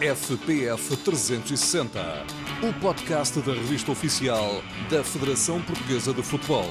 FPF 360, o podcast da revista oficial da Federação Portuguesa de Futebol.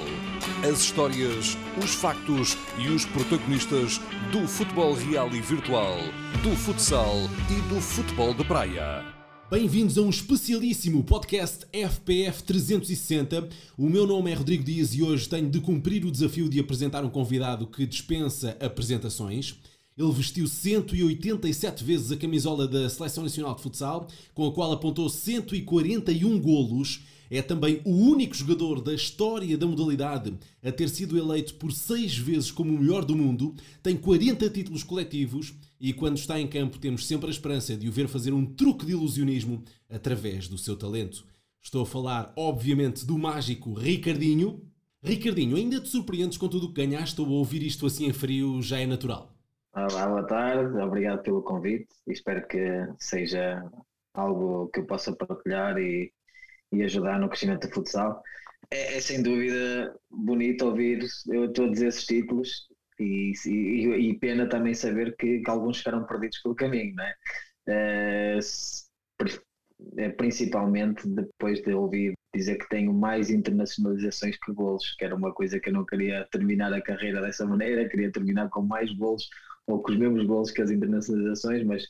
As histórias, os factos e os protagonistas do futebol real e virtual, do futsal e do futebol de praia. Bem-vindos a um especialíssimo podcast FPF 360. O meu nome é Rodrigo Dias e hoje tenho de cumprir o desafio de apresentar um convidado que dispensa apresentações. Ele vestiu 187 vezes a camisola da Seleção Nacional de Futsal, com a qual apontou 141 golos. É também o único jogador da história da modalidade a ter sido eleito por seis vezes como o melhor do mundo. Tem 40 títulos coletivos e, quando está em campo, temos sempre a esperança de o ver fazer um truque de ilusionismo através do seu talento. Estou a falar, obviamente, do mágico Ricardinho. Ricardinho, ainda te surpreendes com tudo o que ganhaste ou ouvir isto assim em frio já é natural? Olá, boa tarde, obrigado pelo convite espero que seja algo que eu possa partilhar e, e ajudar no crescimento do futsal. É, é, sem dúvida bonito ouvir, dizer esses títulos e, e, e pena também saber que, que, alguns ficaram perdidos pelo caminho, não é? é? principalmente depois de ouvir dizer que tenho mais internacionalizações que golos, que era uma coisa que eu não queria terminar a carreira dessa maneira, queria terminar com mais golos ou com os mesmos gols que as internacionalizações, mas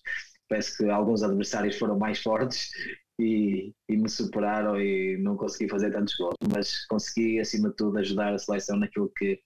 parece que alguns adversários foram mais fortes e, e, me superaram e não consegui fazer tantos gols, mas consegui acima de tudo ajudar a seleção naquilo que,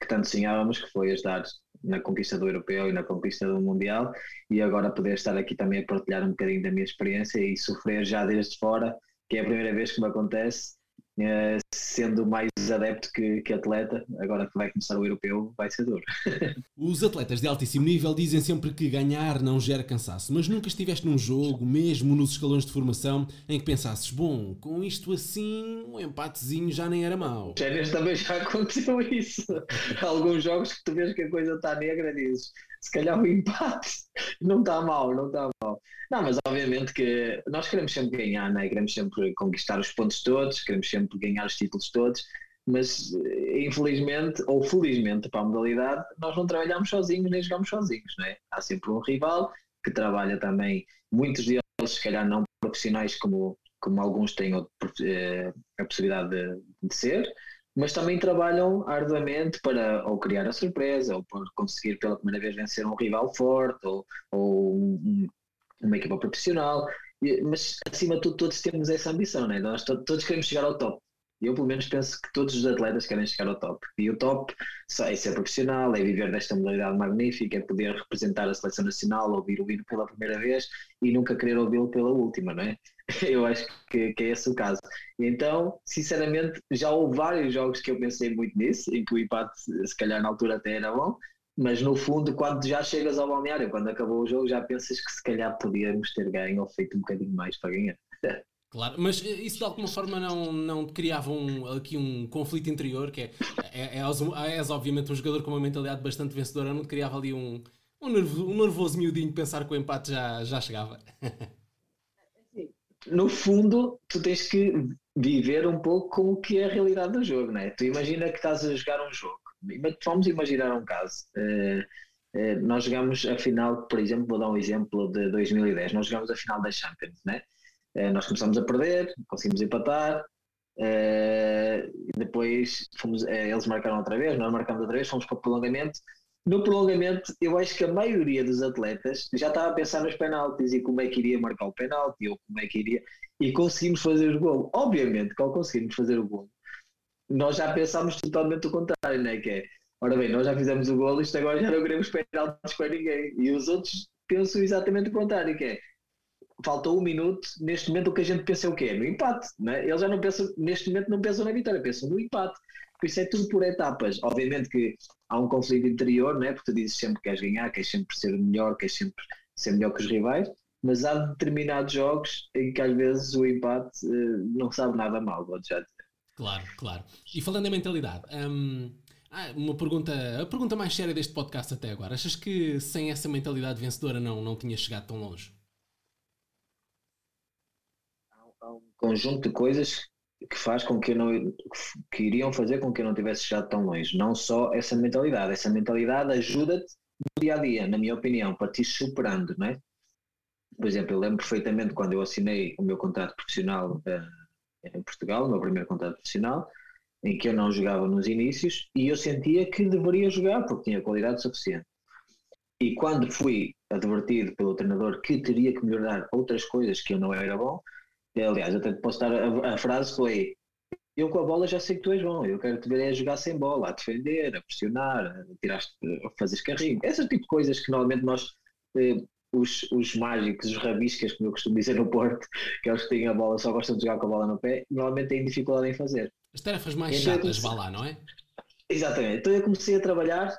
que tanto sonhávamos, que foi ajudar na conquista do europeu e na conquista do mundial. E agora poder estar aqui também a partilhar um bocadinho da minha experiência e sofrer já desde fora, que é a primeira vez que me acontece eh, sendo mais adepto que, que, atleta, agora que vai começar o europeu, vai ser duro. Os atletas de altíssimo nível dizem sempre que ganhar não gera cansaço, mas nunca estiveste num jogo, mesmo nos escalões de formação, em que pensasses, bom, com isto assim, um empatezinho já nem era mau. Séries também já aconteceu isso. Alguns jogos que tu vês que a coisa está negra, dizes, se calhar o empate não está mal, não está mal. Não, mas obviamente que nós queremos sempre ganhar, né? queremos sempre conquistar os pontos todos, queremos sempre ganhar os títulos todos, mas infelizmente ou felizmente para a modalidade nós não trabalhamos sozinhos nem jogamos sozinhos, né? há sempre um rival que trabalha também, muitos deles se calhar não profissionais como, como alguns têm eh, a possibilidade de, de ser, mas também trabalham arduamente para ou criar a surpresa, ou para conseguir pela primeira vez vencer um rival forte, ou, ou um, uma equipa profissional. Mas acima de tudo, todos temos essa ambição, né? nós todos queremos chegar ao top. Eu, pelo menos, penso que todos os atletas querem chegar ao top. E o top é ser profissional, é viver desta modalidade magnífica, é poder representar a seleção nacional, ouvir o hino pela primeira vez e nunca querer ouvi-lo pela última, não é? Eu acho que, que, é esse o caso. Então, sinceramente, já houve vários jogos que eu pensei muito nisso, em que o empate, se calhar na altura até era bom, mas no fundo, quando já chegas ao balneário, quando acabou o jogo, já pensas que se calhar podíamos ter ganho ou feito um bocadinho mais para ganhar. Claro, mas isso de alguma forma não, não criava um, aqui um conflito interior, que é, é, é, és obviamente um jogador com uma mentalidade bastante vencedora, não criava ali um, um, nervo, um nervoso miudinho pensar que o empate já, já chegava? No fundo, tu tens que viver um pouco com o que é a realidade do jogo, não é? Tu imagina que estás a jogar um jogo, vamos imaginar um caso. Uh, uh, nós jogamos a final, por exemplo, vou dar um exemplo de 2010, nós jogamos a final da Champions, né? Eh, nós começamos a perder, conseguimos empatar, uh, depois fomos, uh, eles marcaram outra vez, nós marcamos outra vez, fomos para o prolongamento. No prolongamento, eu acho que a maioria dos atletas já estava a pensar nos penaltis e como é que iria marcar o penalti ou como é que iria, e conseguimos fazer o gol. Obviamente, quando conseguimos fazer o gol, nós já pensámos totalmente o contrário, né? que é, ora bem, nós já fizemos o gol, isto agora já não queremos penaltis para ninguém. E os outros pensam exatamente o contrário, que é, faltou um minuto, neste momento o que a gente pensa é o quê? No empate, né? Eles já não pensam, neste momento não pensam na vitória, pensam no empate. Por isso é tudo por etapas. Obviamente que há um conflito interior, né? porque tu dizes sempre que queres ganhar, queres sempre ser melhor, queres sempre ser melhor que os rivais, mas há determinados jogos em que às vezes o empate uh, não sabe nada mal, vou já dizer. Claro, claro. E falando em mentalidade, hum, uma pergunta, a pergunta mais séria deste podcast até agora. Achas que sem essa mentalidade vencedora não, não tinha chegado tão longe? há um conjunto de coisas que faz com que eu não que iriam fazer com que eu não tivesse chegado tão longe. Não só essa mentalidade, essa mentalidade ajuda-te no dia a dia, na minha opinião, para te superando, não é? Por exemplo, eu lembro perfeitamente quando eu assinei o meu contrato profissional uh, em Portugal, o meu primeiro contrato profissional, em que eu não jogava nos inícios e eu sentia que deveria jogar porque tinha qualidade suficiente. E quando fui advertido pelo treinador que teria que melhorar outras coisas que eu não era bom, aliás, até posso dar a, a frase foi eu com a bola já sei que tu és bom, eu quero te ver a jogar sem bola, a defender, a pressionar, a, tirar, a fazer carrinho, esse tipo de coisas que normalmente nós, eh, os, os mágicos, os rabiscas, como eu costumo dizer no Porto, que é os que têm a bola, só gostam de jogar com a bola no pé, normalmente têm dificuldade em fazer. As tarefas mais então, chatas, vá lá, não é? Exatamente, então eu comecei a trabalhar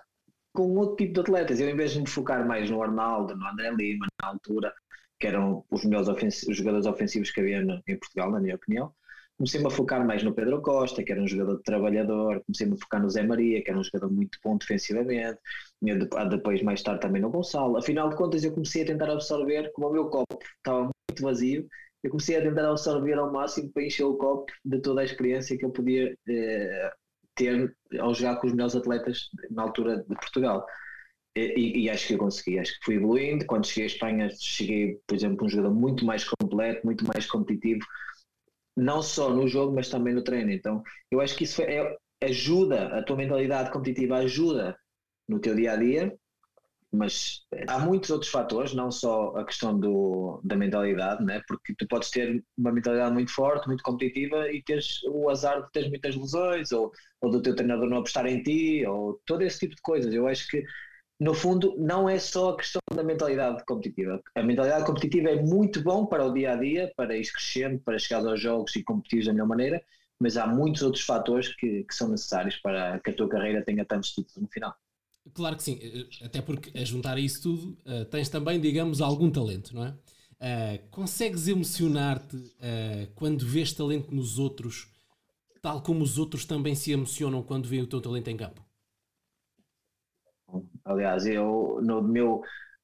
com outro tipo de atletas, eu em vez de me focar mais no Arnaldo, no André Lima, na altura, que eram os melhores ofensivos, os jogadores ofensivos que havia em Portugal, na minha opinião, comecei-me a focar mais no Pedro Costa, que era um jogador trabalhador, comecei-me a focar no Zé Maria, que era um jogador muito bom defensivamente, depois mais tarde também no Gonçalo. Afinal de contas, eu comecei a tentar absorver, como o meu copo estava muito vazio, eu comecei a tentar absorver ao máximo para encher o copo de toda a experiência que eu podia eh, ter ao jogar com os melhores atletas na altura de Portugal. E, e, acho que eu consegui, acho que fui evoluindo. Quando cheguei à Espanha, cheguei, por exemplo, um jogador muito mais completo, muito mais competitivo, não só no jogo, mas também no treino. Então, eu acho que isso é, ajuda, a tua mentalidade competitiva ajuda no teu dia a dia, mas há muitos outros fatores, não só a questão do, da mentalidade, né? porque tu podes ter uma mentalidade muito forte, muito competitiva e teres o azar de teres muitas lesões, ou, ou do teu treinador não apostar em ti, ou todo esse tipo de coisas. Eu acho que no fundo, não é só a questão da mentalidade competitiva. A mentalidade competitiva é muito bom para o dia a dia, para ir crescendo, para chegar aos jogos e competir da melhor maneira, mas há muitos outros fatores que, que são necessários para que a tua carreira tenha tantos títulos no final. Claro que sim, eh, até porque a juntar a isso tudo uh, tens também, digamos, algum talento, não é? Uh, consegues emocionar-te uh, quando vês talento nos outros, tal como os outros também se emocionam quando veem o teu talento em campo? Aliás, eu no meu,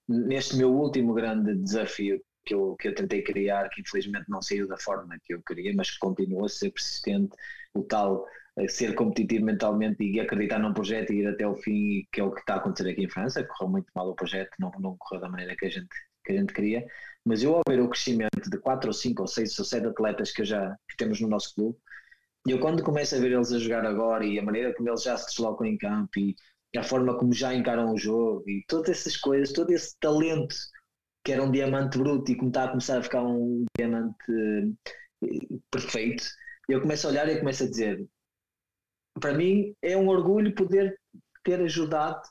neste meu último grande desafio que eu, que eu tentei criar, que infelizmente não saiu da forma que eu queria, mas que continua a ser persistente, o tal ser competitivo mentalmente e acreditar num projeto e ir até o fim, que é o que está a acontecer aqui em França. Correu muito mal o projeto, não, não correu da maneira que a gente, que a gente queria. Mas eu, ao ver o crescimento de 4 ou 5 ou 6 ou 7 atletas que, já, que temos no nosso clube, eu quando começo a ver eles a jogar agora e a maneira como eles já se deslocam em campo e a forma como já encaram o jogo e todas essas coisas, todo esse talento que era um diamante bruto e como está a começar a ficar um diamante eh, perfeito, eu começo a olhar e começo a dizer: para mim é um orgulho poder ter ajudado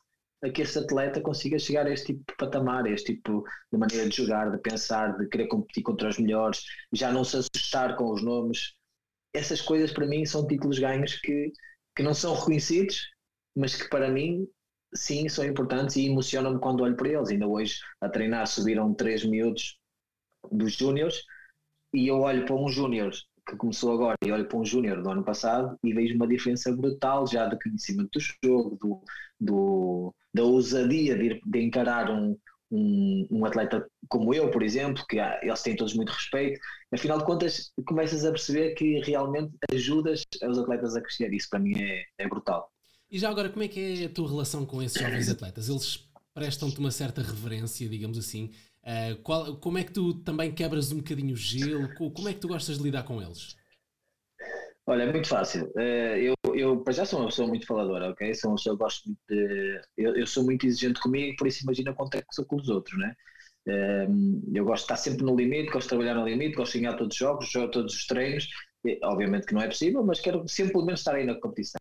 a que esse atleta consiga chegar a este tipo de patamar, a este tipo de maneira de jogar, de pensar, de querer competir contra os melhores, já não se assustar com os nomes. Essas coisas para mim são títulos ganhos que, que não são reconhecidos mas que para mim, sim, são importantes e emocionam-me quando olho para eles. Ainda hoje, a treinar, subiram três miúdos dos júniores e eu olho para um júnior que começou agora e olho para um júnior do ano passado e vejo uma diferença brutal já de conhecimento do jogo, do, do da ousadia de, de encarar um, um, um, atleta como eu, por exemplo, que eles têm todos muito respeito. Afinal de contas, começas a perceber que realmente ajudas os atletas a crescer. Isso para mim é, é brutal. E já agora, como é que é a tua relação com esses jovens atletas? Eles prestam-te uma certa reverência, digamos assim. Uh, qual, como é que tu também quebras um bocadinho o gelo? Como é que tu gostas de lidar com eles? Olha, é muito fácil. Uh, eu, eu, para já, sou uma pessoa muito faladora, ok? Sou uma pessoa que gosto muito de. Eu, eu, sou muito exigente comigo, por isso imagina quanto é que sou com os outros, né? Uh, eu gosto de estar sempre no limite, gosto de trabalhar no limite, gosto de ganhar todos os jogos, todos os treinos. Obviamente que não é possível, mas quero sempre pelo menos estar aí na competição.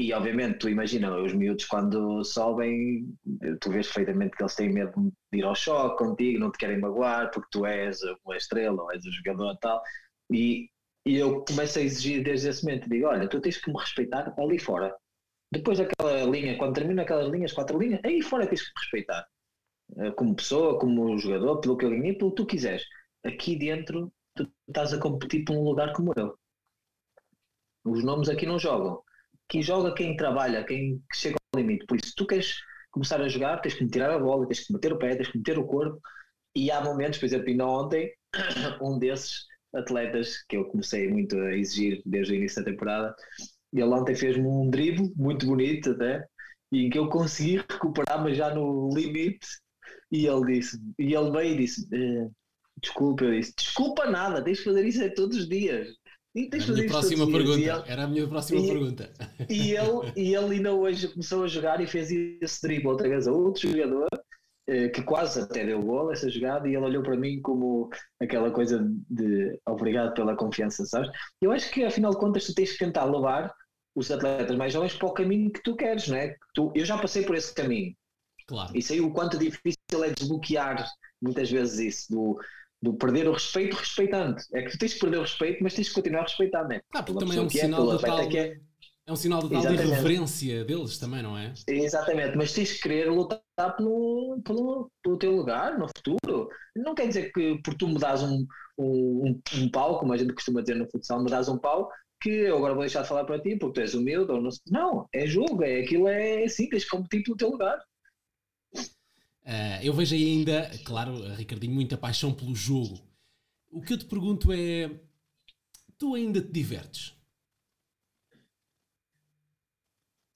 E obviamente, tu imagina, os miúdos quando sobem, tu vês perfeitamente que eles têm medo de ir ao choque contigo, não te querem magoar porque tu és uma estrela ou és um jogador tal. E, e eu começo a exigir desde esse momento, digo, olha, tu tens que me respeitar ali fora. Depois daquela linha, quando termina aquelas linhas, quatro linhas, aí fora tens que me respeitar. Eh, como pessoa, como jogador, pelo que eu ganhei, pelo que tu quiseres. Aqui dentro, tu estás a competir por um lugar como eu. Os nomes aqui não jogam quem joga, quem trabalha, quem chega ao limite. Por isso, tu queres começar a jogar, tens que me tirar a bola, tens que meter o pé, tens que meter o corpo. E há momentos, por exemplo, ainda ontem, um desses atletas que eu comecei muito a exigir desde o início da temporada, ele ontem fez-me um drible muito bonito até, e que eu consegui recuperar, mas já no limite, E ele disse, e ele veio e disse: eh, Desculpa, eu disse: Desculpa nada, tens de fazer isso todos os dias. E a minha próxima pergunta. Ele, Era a minha próxima e, pergunta. E ele, e ele ainda hoje começou a jogar e fez esse drible outra vez a outro jogador eh, que quase até deu gol essa jogada e ele olhou para mim como aquela coisa de obrigado pela confiança, sabes? Eu acho que afinal de contas tu tens que tentar levar os atletas mais jovens para o caminho que tu queres, não é? Tu, eu já passei por esse caminho. Claro. E sei o quanto difícil é desbloquear muitas vezes isso, do, do perder o respeito respeitando. É que tu tens que perder o respeito, mas tens que continuar não é? Ah, porque também é um é, sinal de tal... É, é um sinal de tal irreverência deles também, não é? Exatamente, mas tens que querer lutar pelo, pelo, pelo teu lugar no futuro. Não quer dizer que por tu me dás um, um, um pau, como a gente costuma dizer no futsal, me dás um pau, que eu agora vou deixar de falar para ti porque tu és humilde ou não Não, é jogo, é aquilo é assim, tens que competir pelo teu lugar. Uh, eu vejo ainda, claro, Ricardinho, muita paixão pelo jogo. O que eu te pergunto é: tu ainda te divertes?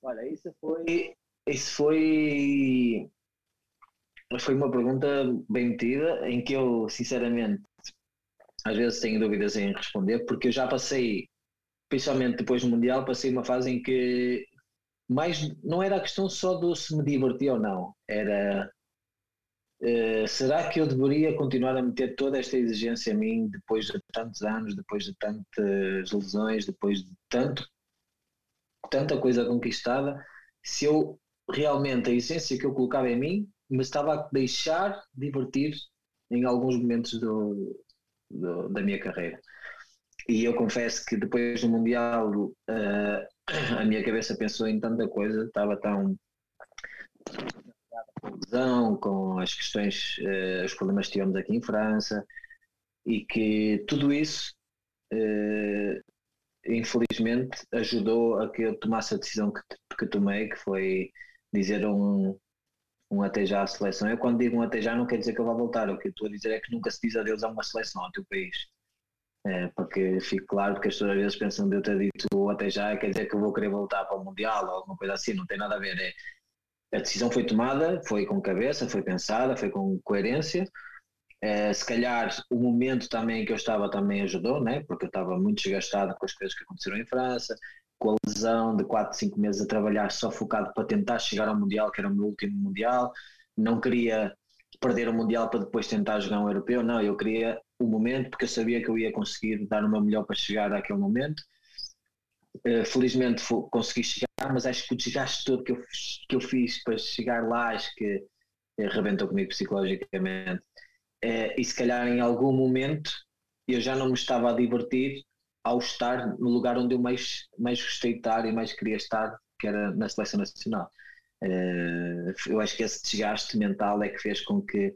Olha, isso foi. Isso foi. Foi uma pergunta bem metida, em que eu, sinceramente, às vezes tenho dúvidas em responder, porque eu já passei, principalmente depois do Mundial, passei uma fase em que mais não era a questão só de se me divertir ou não, era uh, será que eu deveria continuar a meter toda esta exigência a mim depois de tantos anos, depois de tantas lesões, depois de tanto tanta coisa conquistada, se eu realmente a essência que eu colocava em mim me estava a deixar divertir em alguns momentos do, do, da minha carreira. E eu confesso que depois do Mundial uh, a minha cabeça pensou em tanta coisa, estava tão lesão, com as questões, uh, os problemas que tivemos aqui em França, e que tudo isso uh, infelizmente ajudou a que eu tomasse a decisão que, que tomei, que foi dizer um, um até já à seleção. Eu quando digo um até já não quer dizer que eu vá voltar, o que eu estou a dizer é que nunca se diz adeus a uma seleção, ao teu país. É, para que fique claro, porque as pessoas às vezes pensam de eu ter dito até já, quer dizer que eu vou querer voltar para o Mundial ou alguma coisa assim, não tem nada a ver. É, a decisão foi tomada, foi com cabeça, foi pensada, foi com coerência Uh, se calhar o momento também que eu estava também ajudou, né? porque eu estava muito desgastado com as coisas que aconteceram em França, com a lesão de 4, 5 meses a trabalhar só focado para tentar chegar ao Mundial, que era o meu último Mundial. Não queria perder o Mundial para depois tentar jogar um europeu, não, eu queria o momento porque eu sabia que eu ia conseguir dar o meu melhor para chegar àquele momento. Uh, felizmente consegui chegar, mas acho que o desgaste todo que eu, que eu fiz para chegar lá, acho que arrebentou comigo psicologicamente é, e se calhar em algum momento eu já não me estava a divertir ao estar no lugar onde eu mais, mais gostei de estar e mais queria estar, que era na seleção nacional. Eu acho que esse desgaste mental é que fez com que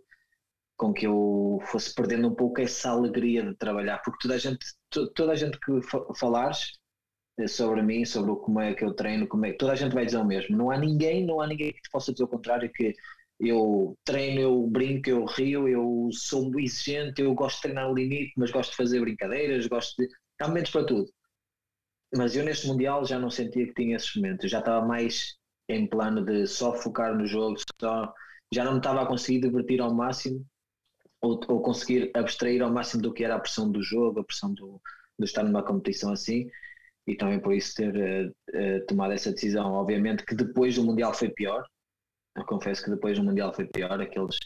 com que eu fosse perdendo um pouco essa alegria de trabalhar, porque toda a gente, toda a gente que falares eh, sobre mim, sobre como é que eu treino, como é, toda a gente vai dizer o mesmo. Não há ninguém, não há ninguém que te possa dizer o contrário que eu treino, eu brinco, eu rio, eu sou exigente, eu gosto de treinar no limite, mas gosto de fazer brincadeiras, gosto de. Há momentos para tudo. Mas eu neste Mundial já não sentia que tinha esses momentos, eu já estava mais em plano de só focar no jogo, só, já não me estava a conseguir divertir ao máximo ou, ou conseguir abstrair ao máximo do que era a pressão do jogo, a pressão do, de estar numa competição assim e também por isso ter uh, uh, tomado essa decisão. Obviamente que depois do Mundial foi pior, eu confesso que depois o Mundial foi pior, aqueles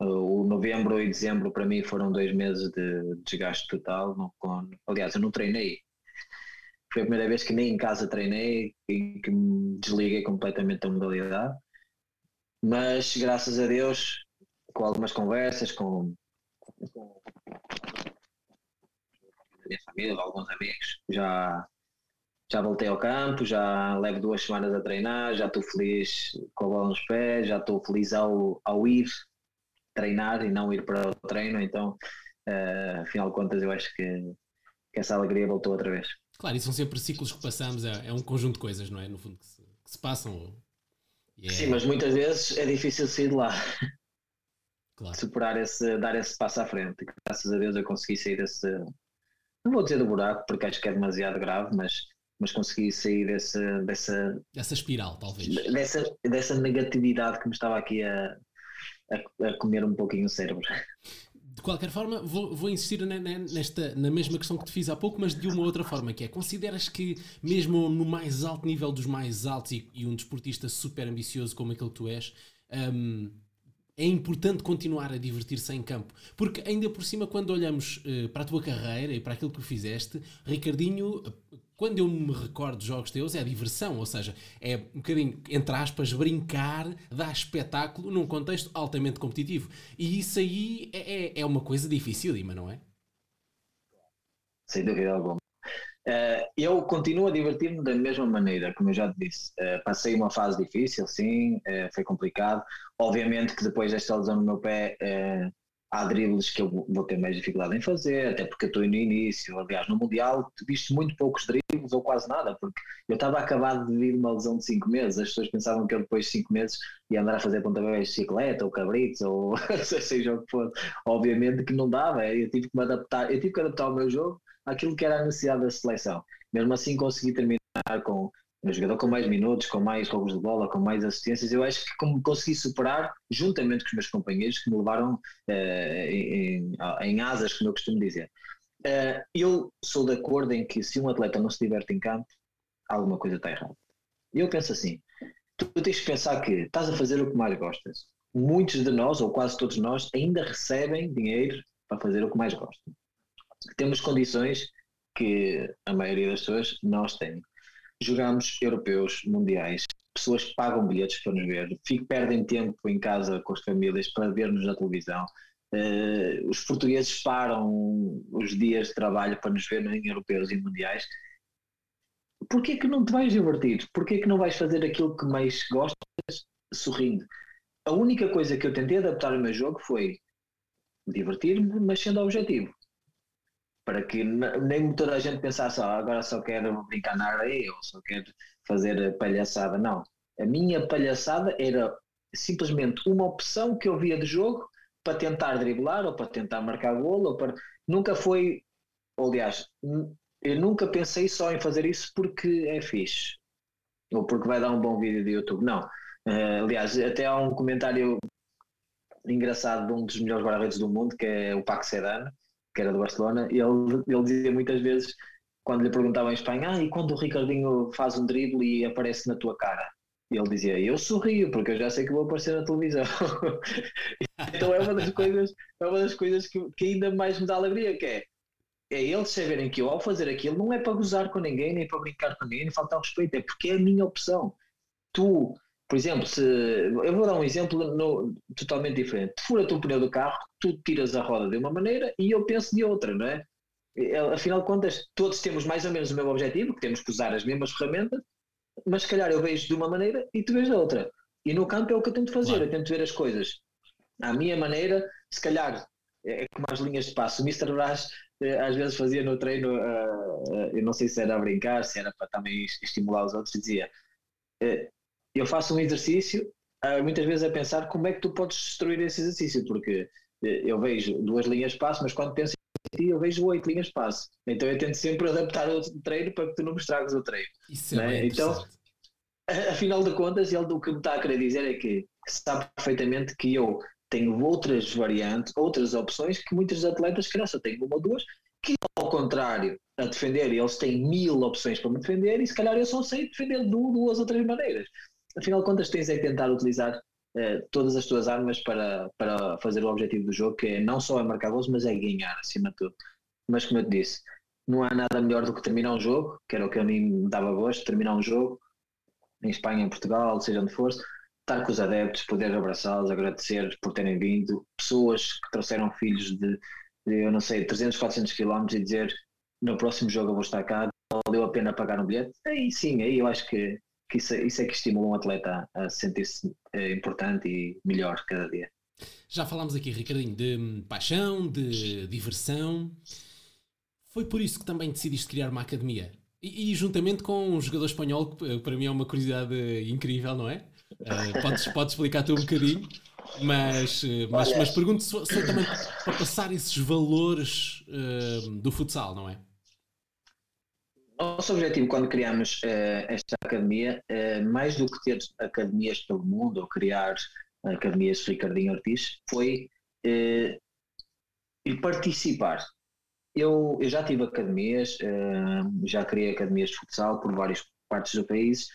uh, o novembro e dezembro para mim foram dois meses de desgaste total. Não, com, aliás, eu não treinei. Foi a primeira vez que nem em casa treinei e que me desliguei completamente da modalidade. Mas graças a Deus, com algumas conversas com, com a minha família, alguns amigos, já já voltei ao campo, já levo duas semanas a treinar, já estou feliz com a bola nos pés, já estou feliz ao, ao ir treinar e não ir para o treino, então uh, afinal de contas eu acho que, que, essa alegria voltou outra vez. Claro, e são sempre ciclos que passamos, é, é um conjunto de coisas, não é? No fundo, que se, que se passam. É... Sim, mas muitas vezes é difícil sair de lá. Claro. Superar esse, dar esse passo à frente. Graças a Deus eu consegui sair desse. Não vou dizer do buraco, porque acho que é demasiado grave, mas mas consegui sair dessa, dessa, dessa espiral, talvez. Dessa, dessa negatividade que me estava aqui a, a, a comer um pouquinho o cérebro. De qualquer forma, vou, vou insistir na, nesta, na mesma questão que te fiz há pouco, mas de uma outra forma, que é, consideras que mesmo no mais alto nível dos mais altos e, e um desportista super ambicioso como aquele que tu és, um, é importante continuar a divertir-se em campo. Porque ainda por cima, quando olhamos uh, para a tua carreira e para aquilo que fizeste, Ricardinho, quando eu me recordo de jogos teus, é diversão, ou seja, é um bocadinho, entre aspas, brincar, dar espetáculo num contexto altamente competitivo. E isso aí é, é, é uma coisa dificílima, não é? Sem dúvida alguma. Uh, eu continuo a divertir-me da mesma maneira, como eu já te disse. Uh, passei uma fase difícil, sim, uh, foi complicado. Obviamente que depois desta lesão no meu pé, há dribles que eu vou ter mais dificuldade em fazer, até porque eu estou no início. Aliás, no Mundial, viste muito poucos dribles ou quase nada, porque eu estava acabado de vir uma lesão de 5 meses. As pessoas pensavam que eu depois de 5 meses ia andar a fazer pontapés de bicicleta ou cabritos ou seja o que for. Obviamente que não dava, eu tive que me adaptar, eu tive que adaptar o meu jogo àquilo que era a necessidade da seleção. Mesmo assim consegui terminar com um jogador com mais minutos, com mais roubos de bola, com mais assistências, eu acho que como consegui superar, juntamente com os meus companheiros, que me levaram uh, em, em, asas, como eu costumo dizer. Uh, eu sou de acordo em que se um atleta não se diverte em campo, alguma coisa está errada. Eu penso assim, tu tens que pensar que estás a fazer o que mais gostas. Muitos de nós, ou quase todos nós, ainda recebem dinheiro para fazer o que mais gostam temos condições que a maioria das pessoas não têm. Jogamos europeus, mundiais, pessoas pagam bilhetes para nos ver, fico, perdem tempo em casa com as famílias para ver-nos na televisão. Uh, os portugueses param os dias de trabalho para nos ver em europeus e mundiais. Porquê que não te vais divertir? Porquê que não vais fazer aquilo que mais gostas sorrindo? A única coisa que eu tentei adaptar ao meu jogo foi divertir-me, mas sendo objetivo para que nem toda a gente pensasse ah, agora só quero brincar na areia ou só quero fazer palhaçada. Não. A minha palhaçada era simplesmente uma opção que eu via de jogo para tentar driblar ou para tentar marcar golo. Ou para... Nunca foi. Aliás, eu nunca pensei só em fazer isso porque é fixe ou porque vai dar um bom vídeo de YouTube. Não. Uh, aliás, até há um comentário engraçado de um dos melhores guarda-redes do mundo, que é o Paco Sedano, que era do Barcelona, e ele, ele dizia muitas vezes, quando lhe perguntavam em Espanha, ah, e quando o Ricardinho faz um drible e aparece na tua cara? E ele dizia, eu sorrio, porque eu já sei que vou aparecer na televisão. então é uma das coisas, é uma das coisas que, que ainda mais me dá alegria, que é, é eles saberem que eu ao fazer aquilo não é para gozar com ninguém, nem para brincar com ninguém, nem faltar respeito, é porque é a minha opção. Tu por exemplo, se eu vou dar um exemplo no, totalmente diferente. Fura-te o pneu do carro, tu tiras a roda de uma maneira e eu penso de outra, não é? Afinal de contas, todos temos mais ou menos o mesmo objetivo, que temos que usar as mesmas ferramentas, mas se calhar eu vejo de uma maneira e tu vês da outra. E no campo é o que eu tento fazer, claro. eu tento ver as coisas à minha maneira, se calhar é como as linhas de passo. O Mr. Brás eh, às vezes fazia no treino, uh, eu não sei se era a brincar, se era para também estimular os outros, dizia eu faço um exercício, uh, muitas vezes a pensar como é que tu podes destruir esse exercício, porque uh, eu vejo duas linhas de passo, mas quando penso em ti, eu vejo oito linhas de passo. Então eu tento sempre adaptar o treino para que tu não me estragues o treino. Isso é né? Então, afinal de contas, ele o que me está a querer dizer é que sabe perfeitamente que eu tenho outras variantes, outras opções que muitos atletas que só têm uma ou duas, que ao contrário a defender, eles têm mil opções para me defender e se calhar eu só sei defender de duas ou três maneiras afinal de contas tens é tentar utilizar uh, todas as tuas armas para, para fazer o objetivo do jogo, que é não só é marcar gols, mas é ganhar acima de tudo. Mas como eu te disse, não há nada melhor do que terminar um jogo, que era o que a mim me dava gosto, terminar um jogo em Espanha, em Portugal, seja onde for, estar com os adeptos, poder abraçá-los, agradecer por terem vindo, pessoas que trouxeram filhos de, de eu não sei, 300, 400 quilómetros e dizer no próximo jogo eu vou estar cá, valeu a pena pagar um bilhete, aí sim, aí eu acho que que isso, é, isso é que estimula um atleta a sentir-se eh, importante e melhor cada dia. Já falámos aqui, Ricardinho, de paixão, de diversão. Foi por isso que também decidiste criar uma academia. E, e juntamente com um jogador espanhol, que eh, para mim é uma curiosidade incrível, não é? Uh, podes, podes explicar te um bocadinho, mas, mas, mas pergunto se, se também para passar esses valores uh, do futsal, não é? Nosso objetivo quando criamos uh, esta academia, uh, mais do que ter academias pelo mundo ou criar Academias Ricardinho Ortiz, foi eh, participar. Eu, eu já tive academias, já criei academias de futsal por várias partes do país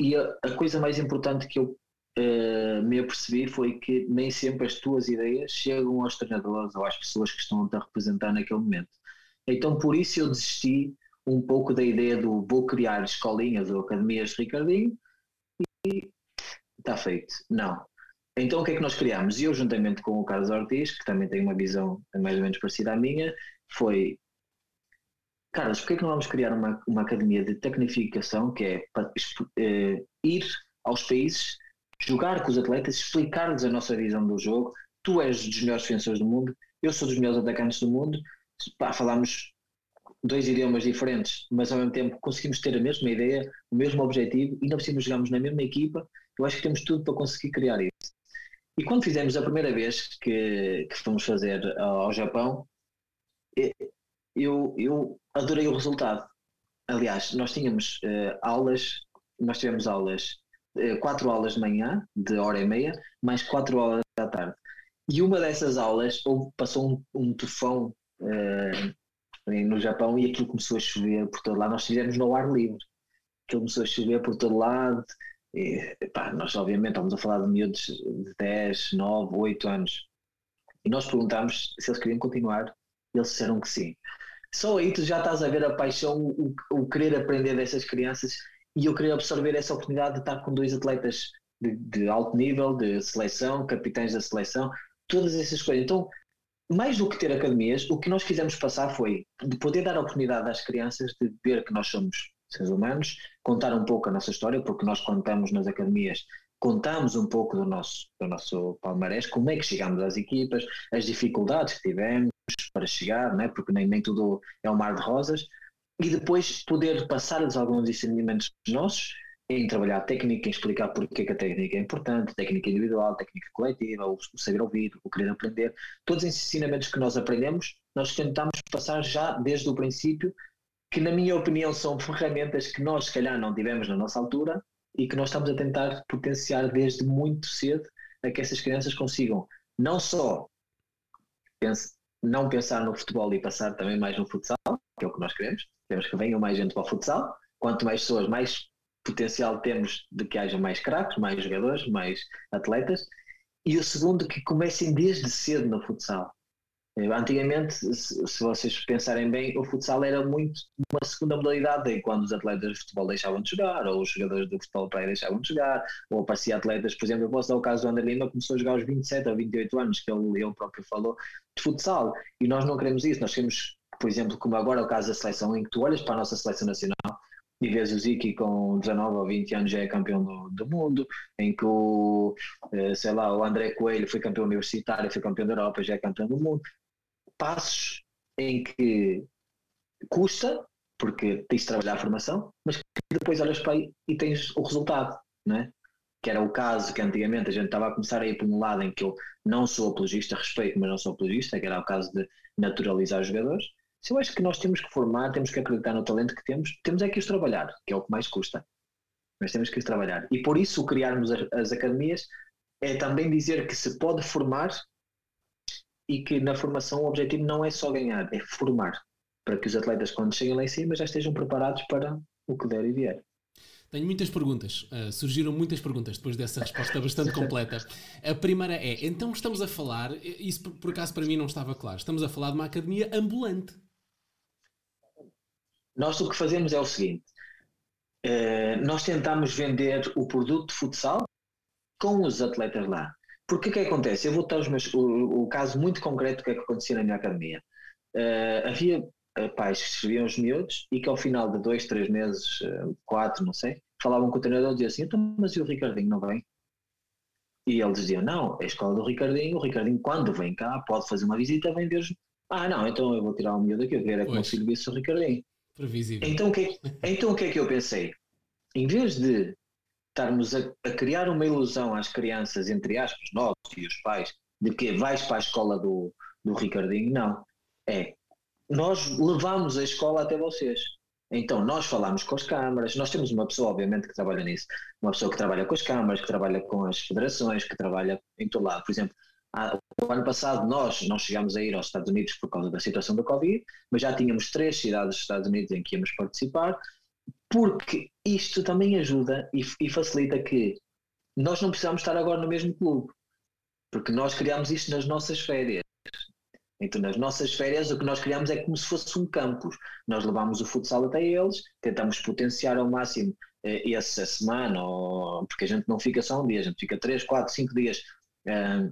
e a, a coisa mais importante que eu uh, me apercebi foi que nem sempre as tuas ideias chegam aos treinadores ou às pessoas que estão a te representar naquele momento. Então por isso eu desisti um pouco da ideia do vou criar escolinhas ou academias de Ricardinho e está feito. Não. Então o que é que nós criámos? Eu, juntamente com o Carlos Ortiz, que também tem uma visão mais ou menos parecida à minha, foi Carlos, porquê que não vamos criar uma, uma academia de tecnificação que é uh, ir aos países, jogar com os atletas, explicar-lhes a nossa visão do jogo. Tu és dos melhores defensores do mundo, eu sou dos melhores atacantes do mundo. Pá, falamos dois idiomas diferentes, mas ao mesmo tempo conseguimos ter a mesma ideia, o mesmo objetivo e não precisamos jogamos na mesma equipa. Eu acho que temos tudo para conseguir criar isso. E quando fizemos a primeira vez que, que fomos fazer ao Japão, eu, eu adorei o resultado. Aliás, nós tínhamos uh, aulas, nós tivemos aulas, uh, quatro aulas de manhã, de hora e meia, mais quatro horas da tarde. E uma dessas aulas passou um, um tufão uh, no Japão e aquilo começou a chover por todo lado. Nós estivemos no ar livre, aquilo começou a chover por todo lado. E, pá, nós, obviamente, estamos a falar de miúdos de 10, 9, 8 anos. E nós perguntámos se eles queriam continuar. E eles disseram que sim. Só aí tu já estás a ver a paixão, o, o querer aprender dessas crianças e eu queria absorver essa oportunidade de estar com dois atletas de, de, alto nível, de seleção, capitães da seleção, todas essas coisas. Então, mais do que ter academias, o que nós quisemos passar foi de poder dar a oportunidade às crianças de ver que nós somos seres humanos, contar um pouco a nossa história, porque nós contamos nas academias, contamos um pouco do nosso, do nosso palmarés, como é que chegamos às equipas, as dificuldades que tivemos, para chegar, né? porque nem, nem tudo é um mar de rosas, e depois poder passar-lhes alguns ensinamentos nossos em trabalhar técnica, em explicar porque é que a técnica é importante, técnica individual, técnica coletiva, o, o saber ouvir, o querer aprender, todos os ensinamentos que nós aprendemos, nós tentamos passar já desde o princípio, que na minha opinião são ferramentas que nós se calhar não tivemos na nossa altura e que nós estamos a tentar potenciar desde muito cedo a que essas crianças consigam não só não pensar no futebol e passar também mais no futsal, que é o que nós queremos. Queremos que venham mais gente para o futsal. Quanto mais pessoas, mais potencial temos de que haja mais craques, mais jogadores, mais atletas. E o segundo, que comecem desde cedo no futsal. Antigamente, se vocês pensarem bem, o futsal era muito uma segunda modalidade, em quando os atletas de futebol deixavam de jogar, ou os jogadores do futebol praia deixavam de jogar, ou aparecia atletas, por exemplo, eu posso dar o caso do André Lima, começou a jogar aos 27 ou 28 anos, que ele, ele próprio falou, de futsal, e nós não queremos isso, nós queremos, por exemplo, como agora é o caso da seleção, em que tu olhas para a nossa seleção nacional e vês o Ziki com 19 ou 20 anos já é campeão do, do mundo, em que o, eh, sei lá, o André Coelho foi campeão universitário, foi campeão da Europa, já é campeão do mundo passos em que custa, porque tens de trabalhar a formação, mas que depois olhas para aí e tens o resultado, não é? que era o caso que antigamente a gente estava a começar a ir para um lado em que eu não sou apologista, respeito, mas não sou apologista, que era o caso de naturalizar os jogadores. Se eu acho que nós temos que formar, temos que acreditar no talento que temos, temos é que os trabalhar, que é o que mais custa. Mas temos que os trabalhar. E por isso criarmos as, as academias é também dizer que se pode formar e que na formação o objetivo não é só ganhar, é formar, para que os atletas, quando cheguem lá em cima, já estejam preparados para o que der e vier. Tenho muitas perguntas, uh, surgiram muitas perguntas depois dessa resposta bastante completa. A primeira é: então estamos a falar, isso por, por acaso para mim não estava claro, estamos a falar de uma academia ambulante. Nós o que fazemos é o seguinte: uh, nós tentamos vender o produto de futsal com os atletas lá. Porque o que, é acontece? Eu vou dar meus, o, o, caso muito concreto do que é que acontecia na minha academia. Uh, havia uh, pais que escreviam os miúdos e que ao final de dois, três meses, quatro, não sei, falavam com o treinador e diziam assim, então, mas e o Ricardinho não vem? E ele dizia, não, é a escola do Ricardinho, o Ricardinho quando vem cá pode fazer uma visita, vem ver Ah não, então eu vou tirar o miúdo aqui, eu quero é que o meu filho visse o Ricardinho. Previsível. Então o, que é, então o que é que eu pensei? Em vez de estarmos a, a, criar uma ilusão às crianças, entre aspas, nós e os pais, de que vais para a escola do, do Ricardinho, não. É, nós levamos a escola até vocês. Então, nós falamos com as câmaras, nós temos uma pessoa, obviamente, que trabalha nisso, uma pessoa que trabalha com as câmaras, que trabalha com as federações, que trabalha em todo lado. Por exemplo, o ano passado nós não chegámos a ir aos Estados Unidos por causa da situação da Covid, mas já tínhamos três cidades dos Estados Unidos em que íamos participar, porque isto também ajuda e, e facilita que nós não precisamos estar agora no mesmo clube, porque nós criámos isto nas nossas férias. Então, nas nossas férias, o que nós criamos é como se fosse um campus. Nós levamos o futsal até eles, tentamos potenciar ao máximo eh, essa semana, ou, porque a gente não fica só um dia, a gente fica 3, 4, 5 dias eh,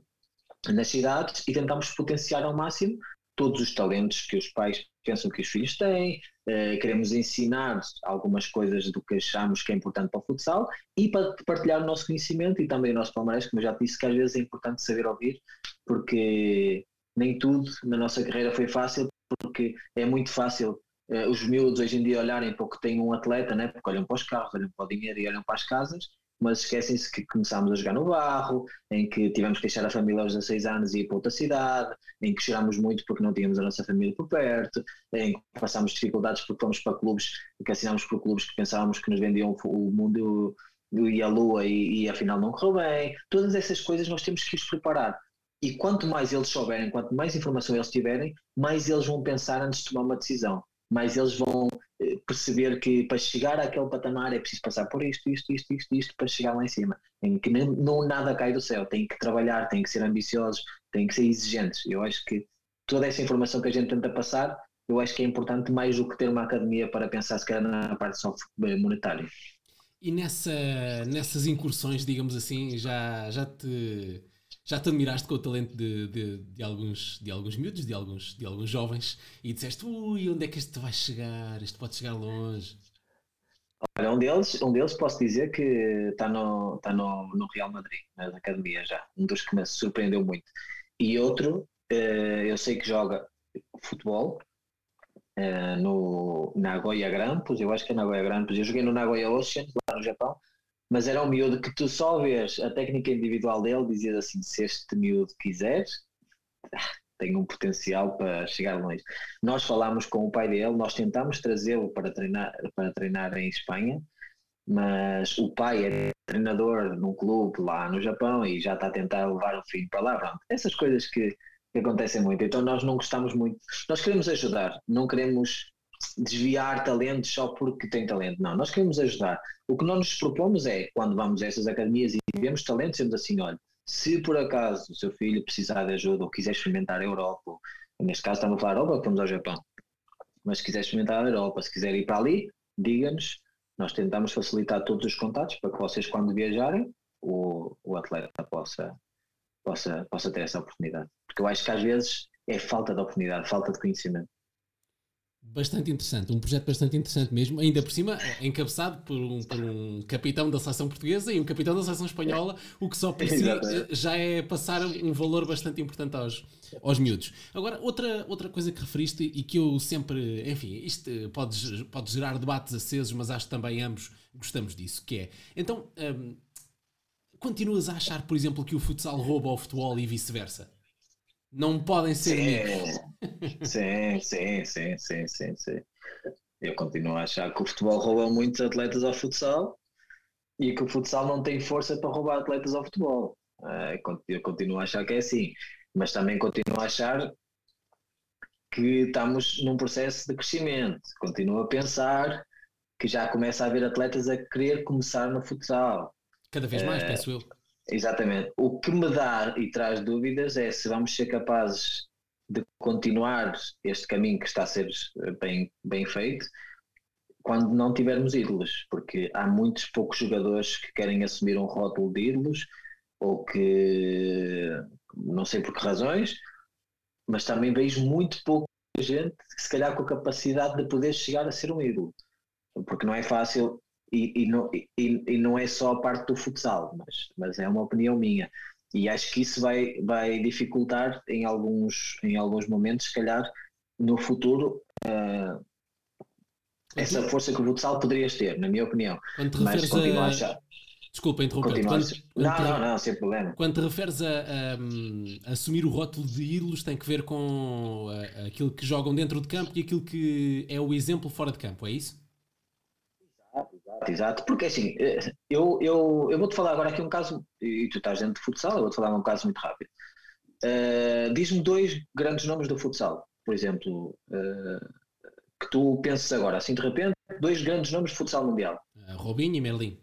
nas cidades e tentamos potenciar ao máximo todos os talentos que os pais pensam que os filhos têm, eh, queremos ensinar algumas coisas do que achamos que é importante para o futsal e para partilhar o nosso conhecimento e também o nosso palmarés, como eu já disse, que às vezes é importante saber ouvir, porque nem tudo na nossa carreira foi fácil, porque é muito fácil uh, os miúdos hoje em dia olharem para o que tem um atleta, né? porque olham para os carros, olham para o dinheiro e olham para as casas, mas esquecem-se que começámos a jogar no barro, em que tivemos que deixar a família aos 16 anos e ir para outra cidade, em que chorámos muito porque não tínhamos a nossa família por perto, em que passámos dificuldades porque fomos para clubes, que assinámos por clubes que pensávamos que nos vendiam o mundo e a lua e, e afinal não correu bem. Todas essas coisas nós temos que os preparar. E quanto mais eles souberem, quanto mais informação eles tiverem, mais eles vão pensar antes de tomar uma decisão. Mais eles vão eh, perceber que para chegar àquele patamar é preciso passar por isto, isto, isto, isto, isto, para chegar lá em cima. Em que não, não nada cai do céu. Tem que trabalhar, tem que ser ambiciosos, tem que ser exigentes. Eu acho que toda essa informação que a gente tenta passar, eu acho que é importante mais do que ter uma academia para pensar se na parte só monetária. E nessa, nessas incursões, digamos assim, já, já te já te admiraste com o talento de, de, de, alguns, de alguns miúdos, de alguns, de alguns jovens, e disseste, ui, onde é que este vai chegar? Este pode chegar longe. Olha, um deles, um deles posso dizer que está no, está no, no Real Madrid, na academia já, um dos que me surpreendeu muito. E outro, eh, eu sei que joga futebol eh, no Nagoya Grampus, eu acho que é Nagoya Grampus, eu joguei no Nagoya Ocean, lá no Japão, mas era um miúdo que tu só vês a técnica individual dele, dizias assim: se este miúdo quiseres, tem um potencial para chegar longe. Nós falámos com o pai dele, nós tentámos trazê-lo para treinar, para treinar em Espanha, mas o pai é treinador num clube lá no Japão e já está a tentar levar o filho para lá. Pronto. Essas coisas que, que acontecem muito. Então nós não gostamos muito, nós queremos ajudar, não queremos desviar talentos só porque tem talento. Não, nós queremos ajudar. O que nós nos propomos é, quando vamos a essas academias e vemos talentos, dizemos assim: olha, se por acaso o seu filho precisar de ajuda ou quiser experimentar a Europa, ou, neste caso estamos a falar Europa, vamos ao Japão, mas se quiser experimentar a Europa, se quiser ir para ali, diga-nos, nós tentamos facilitar todos os contatos para que vocês, quando viajarem, o, o atleta possa, possa, possa ter essa oportunidade. Porque eu acho que às vezes é falta de oportunidade, falta de conhecimento. Bastante interessante, um projeto bastante interessante mesmo, ainda por cima encabeçado por um, por um capitão da seleção portuguesa e um capitão da seleção espanhola, o que só por si já é passar um valor bastante importante aos, aos miúdos. Agora, outra, outra coisa que referiste e que eu sempre, enfim, isto pode, pode gerar debates acesos, mas acho que também ambos gostamos disso, que é, então, hum, continuas a achar, por exemplo, que o futsal rouba ao futebol e vice-versa? Não podem ser sim, sim, sim, sim, sim, sim. Eu continuo a achar que o futebol rouba muitos atletas ao futsal e que o futsal não tem força para roubar atletas ao futebol. Eh, eu continuo a achar que é assim, mas também continuo a achar que estamos num processo de crescimento. Continuo a pensar que já começa a haver atletas a querer começar no futsal. Cada vez mais, uh, penso eu. Exatamente. O que me dá e traz dúvidas é se vamos ser capazes de continuar este caminho que está a ser eh, bem, bem feito quando não tivermos ídolos, porque há muitos poucos jogadores que querem assumir um rótulo de ídolos ou que não sei por que razões, mas também vejo muito pouca gente, se calhar com a capacidade de poder chegar a ser um ídolo, porque não é fácil e, e, não, e, e não é só a parte do futsal, mas, mas é uma opinião minha. E acho que isso vai, vai dificultar em alguns, em alguns momentos, se calhar, no futuro, uh, essa força que o futsal poderias ter, na minha opinião. Mas continuo a achar. Desculpa interromper. Quando, não, quando, não, não, sem problema. Quando te referes a, a, a, assumir o rótulo de ídolos, tem que ver com a, aquilo que jogam dentro de campo e aquilo que é o exemplo fora de campo, é isso? Exato, exato. Porque assim, eh, eu, eu, eu vou-te falar agora aqui um caso, e tu estás dentro de futsal, eu vou-te falar um caso muito rápido. Uh, Diz-me dois grandes nomes do futsal, por exemplo, uh, que tu penses agora, assim de repente, dois grandes nomes de futsal mundial. Uh, Robinho e Merlin.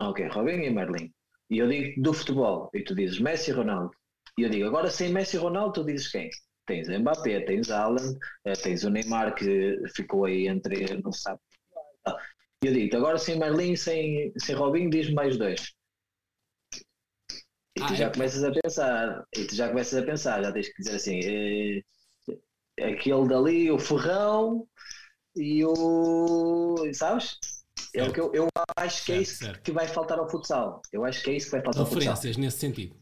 Ok, Robinho e Merlin. E eu digo do futebol, e tu dizes Messi e Ronaldo. E eu digo, agora sem Messi e Ronaldo, tu dizes quem? Tens Mbappé, tens Alan, tens o Neymar que ficou aí entre, não sabe. E eu digo, agora sem Merlin, sem, sem Robinho, diz-me mais dois. E tu ah, já é... começas a pensar, e tu já começas a pensar, já tens que dizer assim, é, aquele dali, o Ferrão e o. sabes? É o que eu, eu acho que é certo, é isso certo. que vai faltar ao futsal. Eu acho que é isso que vai faltar ao futsal. Nesse sentido.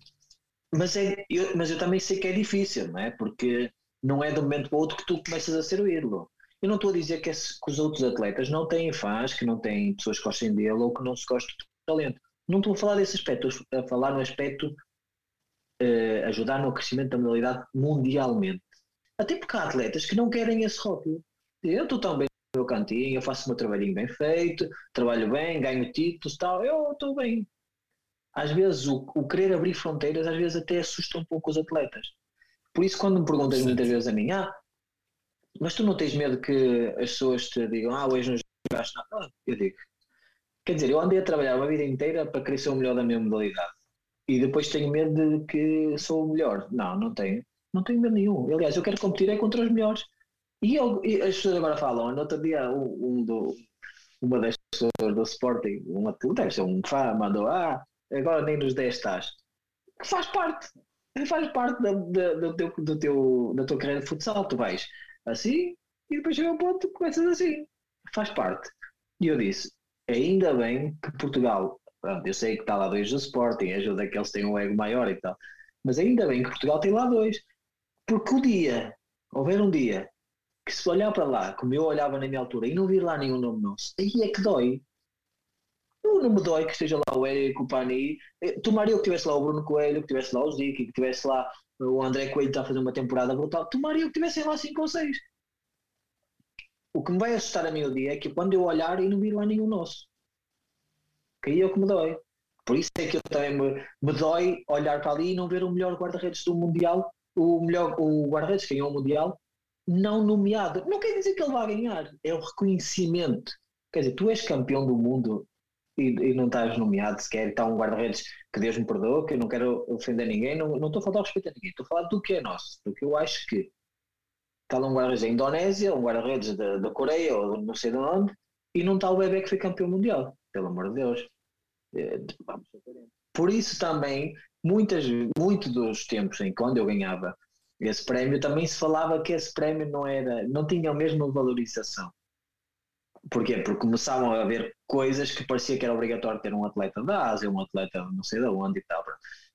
Mas, é, eu, mas eu também sei que é difícil, não é? Porque não é de um momento para o outro que tu começas a ser o ídolo. Eu não estou a dizer que, esse, que, os outros atletas não têm fãs, que não têm pessoas que gostem dele ou que não se gostem do talento. Não estou a falar desse aspecto, estou a falar no aspecto uh, ajudar no crescimento da modalidade mundialmente. Até porque há atletas que não querem esse rótulo. Eu estou tão bem no meu cantinho, eu faço o meu trabalhinho bem feito, trabalho bem, ganho títulos tal, eu estou bem. Às vezes o, o, querer abrir fronteiras às vezes até assusta um pouco os atletas. Por isso quando me perguntas muitas vezes a mim, ah, mas tu não tens medo que as pessoas te digam, ah, hoje não jogaste nada? Eu digo, quer dizer, eu andei a trabalhar uma vida inteira para querer ser o melhor da minha modalidade e depois tenho medo de que sou o melhor. Não, não tenho. Não tenho medo nenhum. Aliás, eu quero competir é contra os melhores. E, eu, e as pessoas agora falam, no outro dia um, um do, uma das pessoas do Sporting, deve ser um fã, mandou, ah, agora nem nos 10 estás. Que faz parte. Faz parte da, da, do teu, do teu, da tua carreira de futsal. Tu vais assim, e depois chega ao ponto que começas assim. Faz parte. E eu disse, ainda bem que Portugal, pronto, eu sei que está lá dois do Sporting, ajuda que eles têm um ego maior e tal, mas ainda bem que Portugal tem lá dois. Porque o dia, houver um dia, que se olhar para lá, como eu olhava na minha altura, e não vir lá nenhum nome nosso, aí é que dói. Eu não me dói que esteja lá o Érico, o Pani. Eh, tomaria que tivesse lá o Bruno Coelho, que tivesse lá o Zico, que tivesse lá o André Coelho está a fazer uma temporada brutal, tomaria que tivessem lá 5 ou 6. O que me vai assustar a mim o dia é que quando eu olhar e não vir lá nenhum nosso. Que aí é o que me dói. Por isso é que eu também me, me dói olhar para ali e não ver o melhor guarda-redes do Mundial, o melhor o guarda-redes que ganhou o Mundial, não nomeado. Não quer dizer que ele vá ganhar, é o reconhecimento. Quer dizer, tu és campeão do mundo e, e não estás nomeado sequer, está um guarda-redes que Deus me perdoa, que eu não quero ofender ninguém, não, não estou a falar respeito a ninguém, estou a falar do que é nosso, do que eu acho que está lá um guarda-redes da Indonésia, um guarda-redes da, da Coreia ou não sei de onde, e não está o bebê que foi campeão mundial, pelo amor de Deus. É, Por isso também, muitas, muito dos tempos em quando eu ganhava esse prémio, também se falava que esse prémio não era, não tinha a mesma valorização. Porquê? Porque começavam a haver coisas que parecia que era obrigatório ter um atleta da Ásia, um atleta não sei de onde e tal.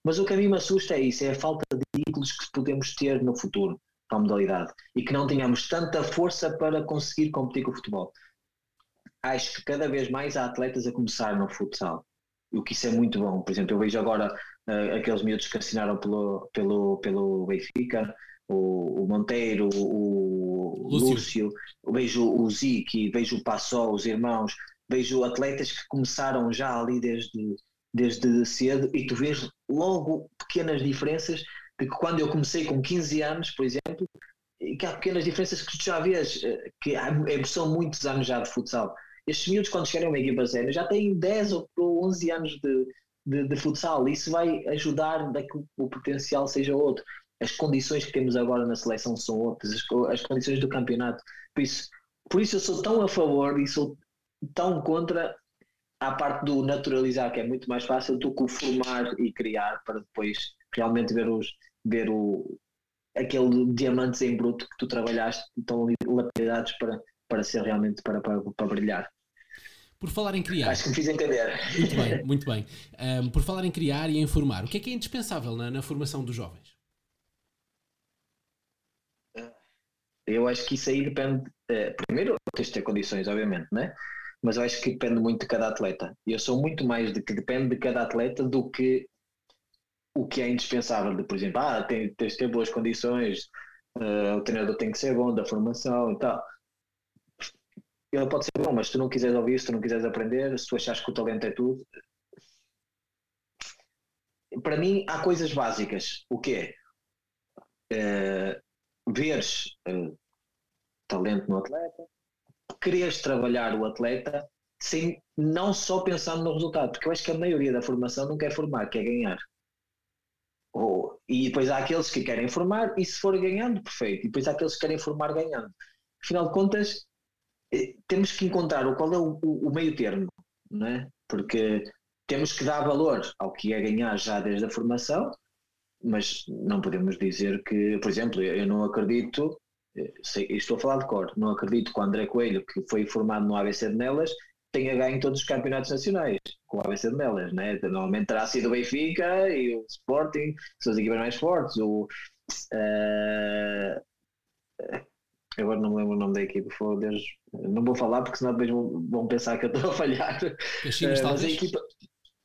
Mas o que a mim me assusta é isso, é a falta de ídolos que podemos ter no futuro para a modalidade e que não tenhamos tanta força para conseguir competir com o futebol. Acho que cada vez mais há atletas a começar no futsal, o que isso é muito bom. Por exemplo, eu vejo agora uh, aqueles miúdos que assinaram pelo, pelo, pelo Benfica, o, o Monteiro, o Lúcio. Lúcio, vejo o Ziki, vejo o Passol, os irmãos, vejo atletas que começaram já ali desde, desde cedo e tu vês logo pequenas diferenças de que quando eu comecei com 15 anos, por exemplo, que há pequenas diferenças que tu já vês, eh, que é, são muitos anos já de futsal. Estes miúdos, quando chegarem a uma equipa séria, já têm 10 ou 11 anos de, de, de futsal. Isso vai ajudar a que o potencial seja outro as condições que temos agora na seleção são outras, as, as condições do campeonato. Por isso, por isso eu sou tão a favor e sou tão contra a parte do naturalizar, que é muito mais fácil do que o formar e criar para depois realmente ver, os, ver o, aquele diamantes em bruto que tu trabalhaste estão lapidados para, para ser realmente para, para, para brilhar. Por falar em criar. Acho que me fiz entender. Muito bem, muito bem. Um, por falar em criar e em formar, o que é que é indispensável na, na formação dos jovens? Eu acho que isso aí depende. Uh, primeiro, tens de ter condições, obviamente, né? Mas eu acho que depende muito de cada atleta. Eu sou muito mais de que depende de cada atleta do que o que é indispensável. De, por exemplo, ah, tem, tens de ter boas condições, uh, o treinador tem que ser bom da formação e tal. ele pode ser bom, mas se tu não quiseres ouvir, se tu não quiseres aprender, se tu achares que o talento é tudo. Para mim, há coisas básicas. O que é? Uh, veres uh, talento no atleta, quereres trabalhar o atleta sem não só pensando no resultado, porque eu acho que a maioria da formação não quer formar, quer ganhar. E depois há aqueles que querem formar e se for ganhando, perfeito. E depois há aqueles que querem formar ganhando. Afinal de contas, eh, temos que encontrar qual é o, o, o meio termo, não é? Porque temos que dar valor ao que é ganhar já desde a formação, mas não podemos dizer que, por exemplo, eu não acredito, eh, sei, estou a falar de cor, não acredito que o André Coelho, que foi formado no ABC de Nelas, tenha ganho todos os campeonatos nacionais com o ABC de Nelas, né? Normalmente terá sido o Benfica e o Sporting, são as equipas mais fortes. O, uh, agora não me lembro o nome da equipa, Deus, não vou falar porque senão depois vão, vão pensar que eu estou a falhar. Uh, mas a equipa,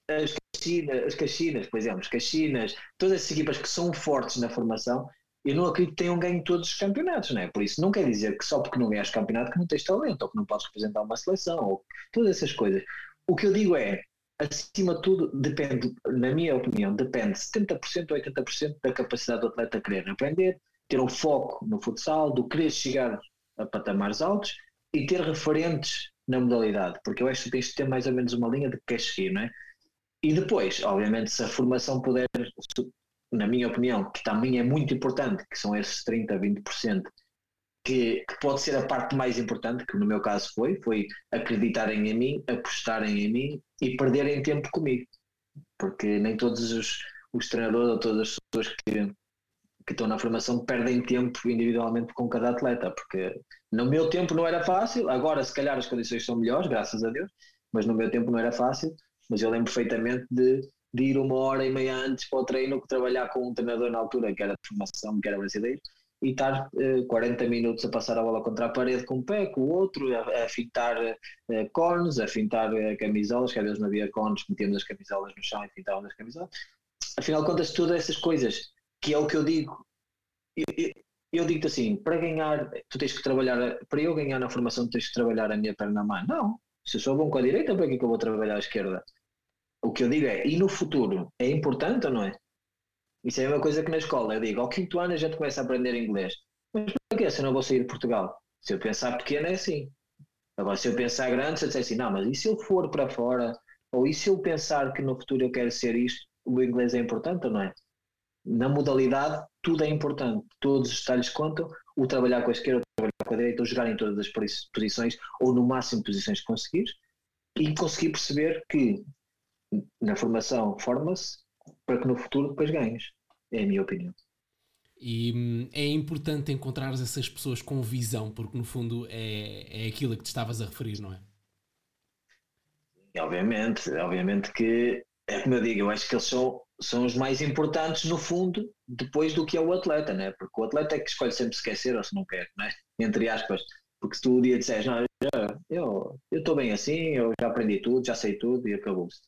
as Caxinas, as Caxinas, por exemplo, as Caxinas, todas essas equipas que são fortes na formação, eu não acredito que tenham ganho todos os campeonatos, não é? Por isso não quer dizer que só porque não ganhas campeonato que não tens talento, ou que não podes representar uma seleção, ou todas essas coisas. O que eu digo é, acima de tudo, depende, na minha opinião, depende 70% ou 80% da capacidade do atleta querer aprender, ter um foco no futsal, do querer chegar a patamares altos e ter referentes na modalidade, porque eu acho que tens de ter mais ou menos uma linha de que queres seguir, não é? E depois, obviamente, se a formação puder na minha opinião, que também é muito importante, que são esses 30, 20%, que, que pode ser a parte mais importante, que no meu caso foi, foi acreditarem em mim, apostarem em mim e perderem tempo comigo. Porque nem todos os, os treinadores ou todas as pessoas que, que estão na formação perdem tempo individualmente com cada atleta, porque no meu tempo não era fácil, agora se calhar as condições são melhores, graças a Deus, mas no meu tempo não era fácil, mas eu lembro perfeitamente de de ir uma hora e meia antes para o treino que trabalhar com um treinador na altura que era de formação, que era brasileiro, e estar uh, 40 minutos a passar a bola contra a parede com um pé, com o outro, a, a fintar uh, cones, a fintar uh, camisolas, que às vezes não havia cones, metíamos as camisolas no chão e fintávamos as camisolas. Afinal de contas, todas essas coisas, que é o que eu digo, eu, eu, eu digo-te assim, para ganhar, tu tens que trabalhar, para eu ganhar na formação, tens que trabalhar a minha perna mão. Não, se eu sou bom com a direita, para que é que eu vou trabalhar à esquerda? O que eu digo é, e no futuro, é importante ou não é? Isso é uma coisa que na escola eu digo, ao quinto ano a gente começa a aprender inglês. Mas para que se eu não vou sair de Portugal? Se eu pensar pequeno é assim. Agora, se eu pensar grande, se eu disser assim, não, mas e se eu for para fora? Ou e se eu pensar que no futuro eu quero ser isto? O inglês é importante ou não é? Na modalidade, tudo é importante. Todos os detalhes contam. O trabalhar com a esquerda, o trabalhar com a direita, o jogar em todas as posições, ou no máximo posições que conseguires. E conseguir perceber que na formação forma-se para que no futuro depois ganhes. É a minha opinião. E hum, é importante encontrar essas pessoas com visão, porque no fundo é, é aquilo a que te estavas a referir, não é? Obviamente, obviamente que é como eu digo, eu acho que eles são, são os mais importantes no fundo, depois do que é o atleta, né? Porque o atleta é que escolhe sempre se quer ser ou se não quer, né? Entre aspas. Porque se tu um dia disseres, não, eu estou bem assim, eu já aprendi tudo, já sei tudo e acabou-se.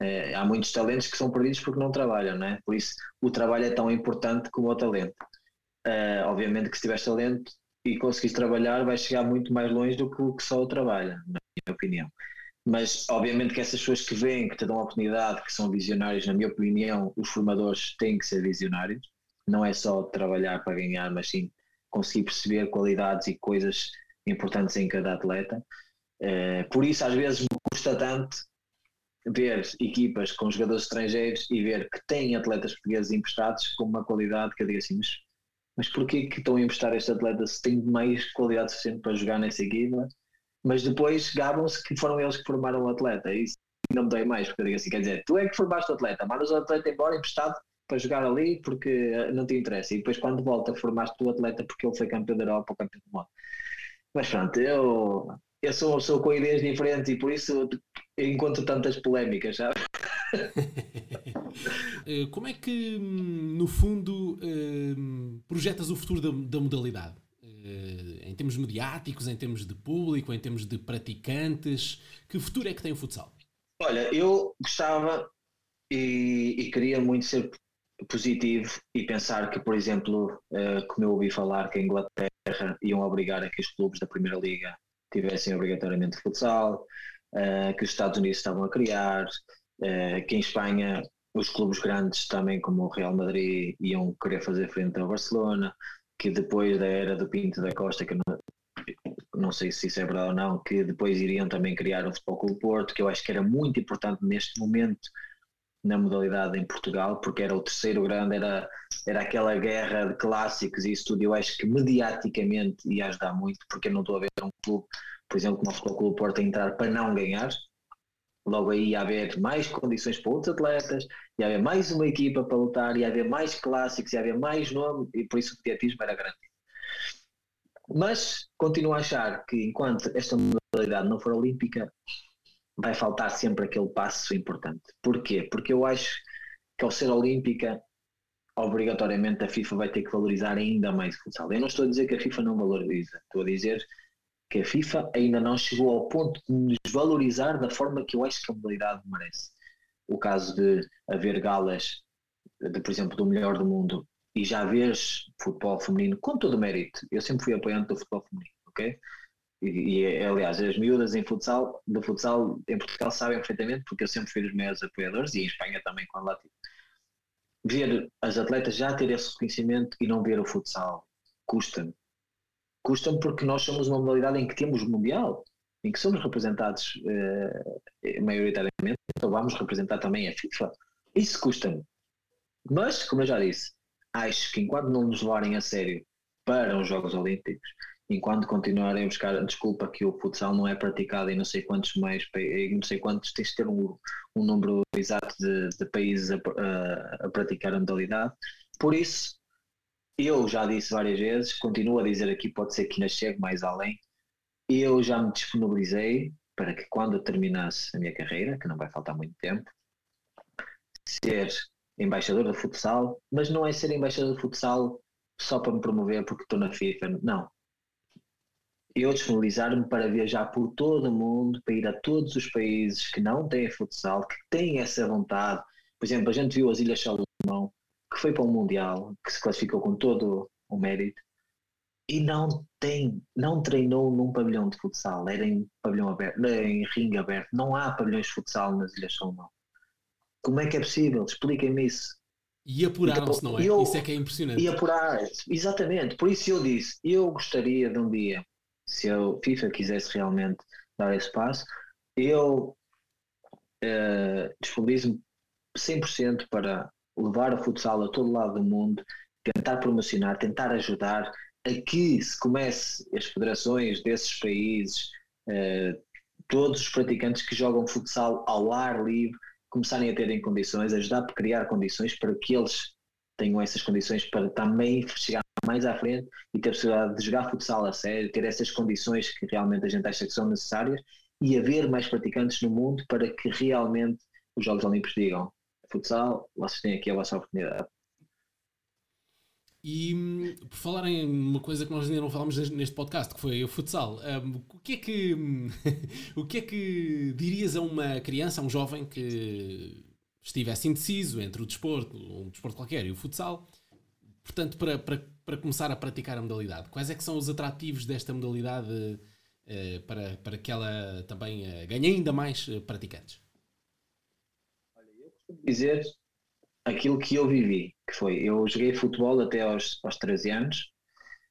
É, há muitos talentos que são perdidos porque não trabalham, não é? Por isso o trabalho é tão importante como o talento. É, obviamente que se tiveres talento e conseguires trabalhar, vais chegar muito mais longe do que, que só o trabalho, na minha opinião. Mas obviamente que essas pessoas que vêm, que te dão a oportunidade, que são visionários, na minha opinião, os formadores têm que ser visionários. Não é só trabalhar para ganhar, mas sim conseguir perceber qualidades e coisas importantes em cada atleta. É, por isso, às vezes, me custa tanto ver equipas com jogadores estrangeiros e ver que têm atletas portugueses emprestados com uma qualidade que eu digo assim, mas, mas porquê que estão a emprestar este atleta se tem mais qualidade suficiente para jogar nessa equipa? Mas depois gabam-se que foram eles que formaram o atleta. Isso não me dói mais, porque eu digo assim, quer dizer, tu é que formaste o atleta, mandas o atleta embora emprestado para jogar ali porque eh, não te interessa. E depois quando volta formaste o atleta porque ele foi campeão da Europa ou campeão do mundo. Mas pronto, eu, eu sou, sou com ideias diferentes e por isso encontro tantas polémicas, sabe? Eh, como é que, no fundo, eh, projetas o futuro da, da modalidade? Eh, em termos mediáticos, em termos de público, em termos de praticantes, que futuro é que tem o futsal? Olha, eu gostava e, e queria muito ser positivo e pensar que, por exemplo, como eu ouvi falar que a Inglaterra iam obrigar a que os clubes da Primeira Liga tivessem obrigatoriamente futsal, uh, que os Estados Unidos estavam a criar, uh, que em Espanha os clubes grandes também, como o Real Madrid, iam querer fazer frente ao Barcelona, que depois da era do Pinto da Costa, que não, não sei se isso é verdade ou não, que depois iriam também criar o Futebol Clube Porto, que eu acho que era muito importante neste momento na modalidade em Portugal, porque era o terceiro grande, era, era aquela guerra de clássicos e isso tudo. Eu acho que mediaticamente ia ajudar muito, porque eu não estou a ver um clube, por exemplo, como o Futebol Clube Porto, a entrar para não ganhar. Logo aí ia haver mais condições para outros atletas, ia haver mais uma equipa para lutar, ia haver mais clássicos, ia haver mais nome, e por isso o mediatismo era grande. Mas continuo a achar que enquanto esta modalidade não for olímpica, vai faltar sempre aquele passo importante. Porquê? Porque eu acho que ao ser olímpica, obrigatoriamente a FIFA vai ter que valorizar ainda mais o futsal. Eu não estou a dizer que a FIFA não valoriza, estou a dizer que a FIFA ainda não chegou ao ponto de nos valorizar da forma que eu acho que a modalidade merece. O caso de haver galas, de, por exemplo, do melhor do mundo e já vês futebol feminino com todo o mérito. Eu sempre fui apoiante do futebol feminino, ok? E, e, aliás, as miúdas em futsal, do futsal em Portugal sabem perfeitamente, porque eu sempre fui dos meus apoiadores e em Espanha também, quando lá tive. Ver as atletas já ter esse reconhecimento e não ver o futsal custa-me. Custa-me porque nós somos uma modalidade em que temos mundial, em que somos representados eh, maioritariamente, então vamos representar também a FIFA. Isso custa-me. Mas, como eu já disse, acho que enquanto não nos levarem a sério para os Jogos Olímpicos enquanto continuarem a buscar a desculpa que o futsal não é praticado em não sei quantos mais em não sei quantos tens de ter um, um número exato de, de países a, a, a, praticar a modalidade. Por isso eu já disse várias vezes continuo a dizer aqui pode ser que ainda chegue mais além eu já me disponibilizei para que quando terminasse a minha carreira que não vai faltar muito tempo ser embaixador do futsal mas não é ser embaixador do futsal só para me promover porque estou na FIFA não eu disponibilizar-me para viajar por todo o mundo, para ir a todos os países que não têm futsal, que têm essa vontade. Por exemplo, a gente viu as Ilhas Salomão, que foi para o Mundial, que se classificou com todo o mérito, e não tem, não treinou num pavilhão de futsal, era em pavilhão aberto, em ringue aberto. Não há pavilhões de futsal nas Ilhas Salomão. Como é que é possível? Expliquem-me isso. E apuraram-se, então, não é? Eu, isso é que é impressionante. E apurar, exatamente. Por isso eu disse, eu gostaria de um dia se a FIFA quisesse realmente dar esse passo, eu uh, disponibilizo-me 100% para levar o futsal a todo lado do mundo, tentar promocionar, tentar ajudar a que se comece as federações desses países, uh, todos os praticantes que jogam futsal ao ar livre, começarem a terem condições, ajudar a criar condições para que eles tenham essas condições para também chegar mais à frente e ter a possibilidade de jogar futsal a sério, ter essas condições que realmente a gente acha que são necessárias e haver mais praticantes no mundo para que realmente os Jogos Olímpicos digam futsal, vocês têm aqui a vossa oportunidade. E por falar em uma coisa que nós ainda não falámos neste podcast, que foi o futsal, um, o, que é que, o que é que dirias a uma criança, a um jovem que estivesse indeciso entre o desporto, um desporto qualquer, e o futsal, portanto, para, para, para começar a praticar a modalidade? Quais é que são os atrativos desta modalidade uh, para, para que ela também uh, ganhe ainda mais uh, praticantes? Olha, eu costumo dizer aquilo que eu vivi, que foi, eu joguei futebol até aos, aos 13 anos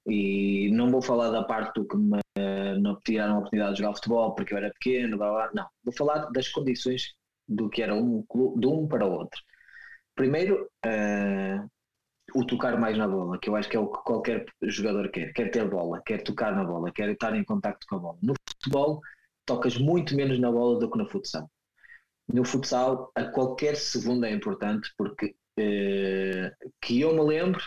e não vou falar da parte do que me não tiraram a oportunidade de jogar futebol porque eu era pequeno, blá, blá, não, vou falar das condições do que era um de um para o outro. Primeiro, o tocar mais na bola, que eu acho que é o que qualquer jogador quer. Quer ter bola, quer tocar na bola, quer estar em contacto com a bola. No futebol, tocas muito menos na bola do que no futsal. No futsal, a qualquer segundo é importante, porque eh, que eu me lembro,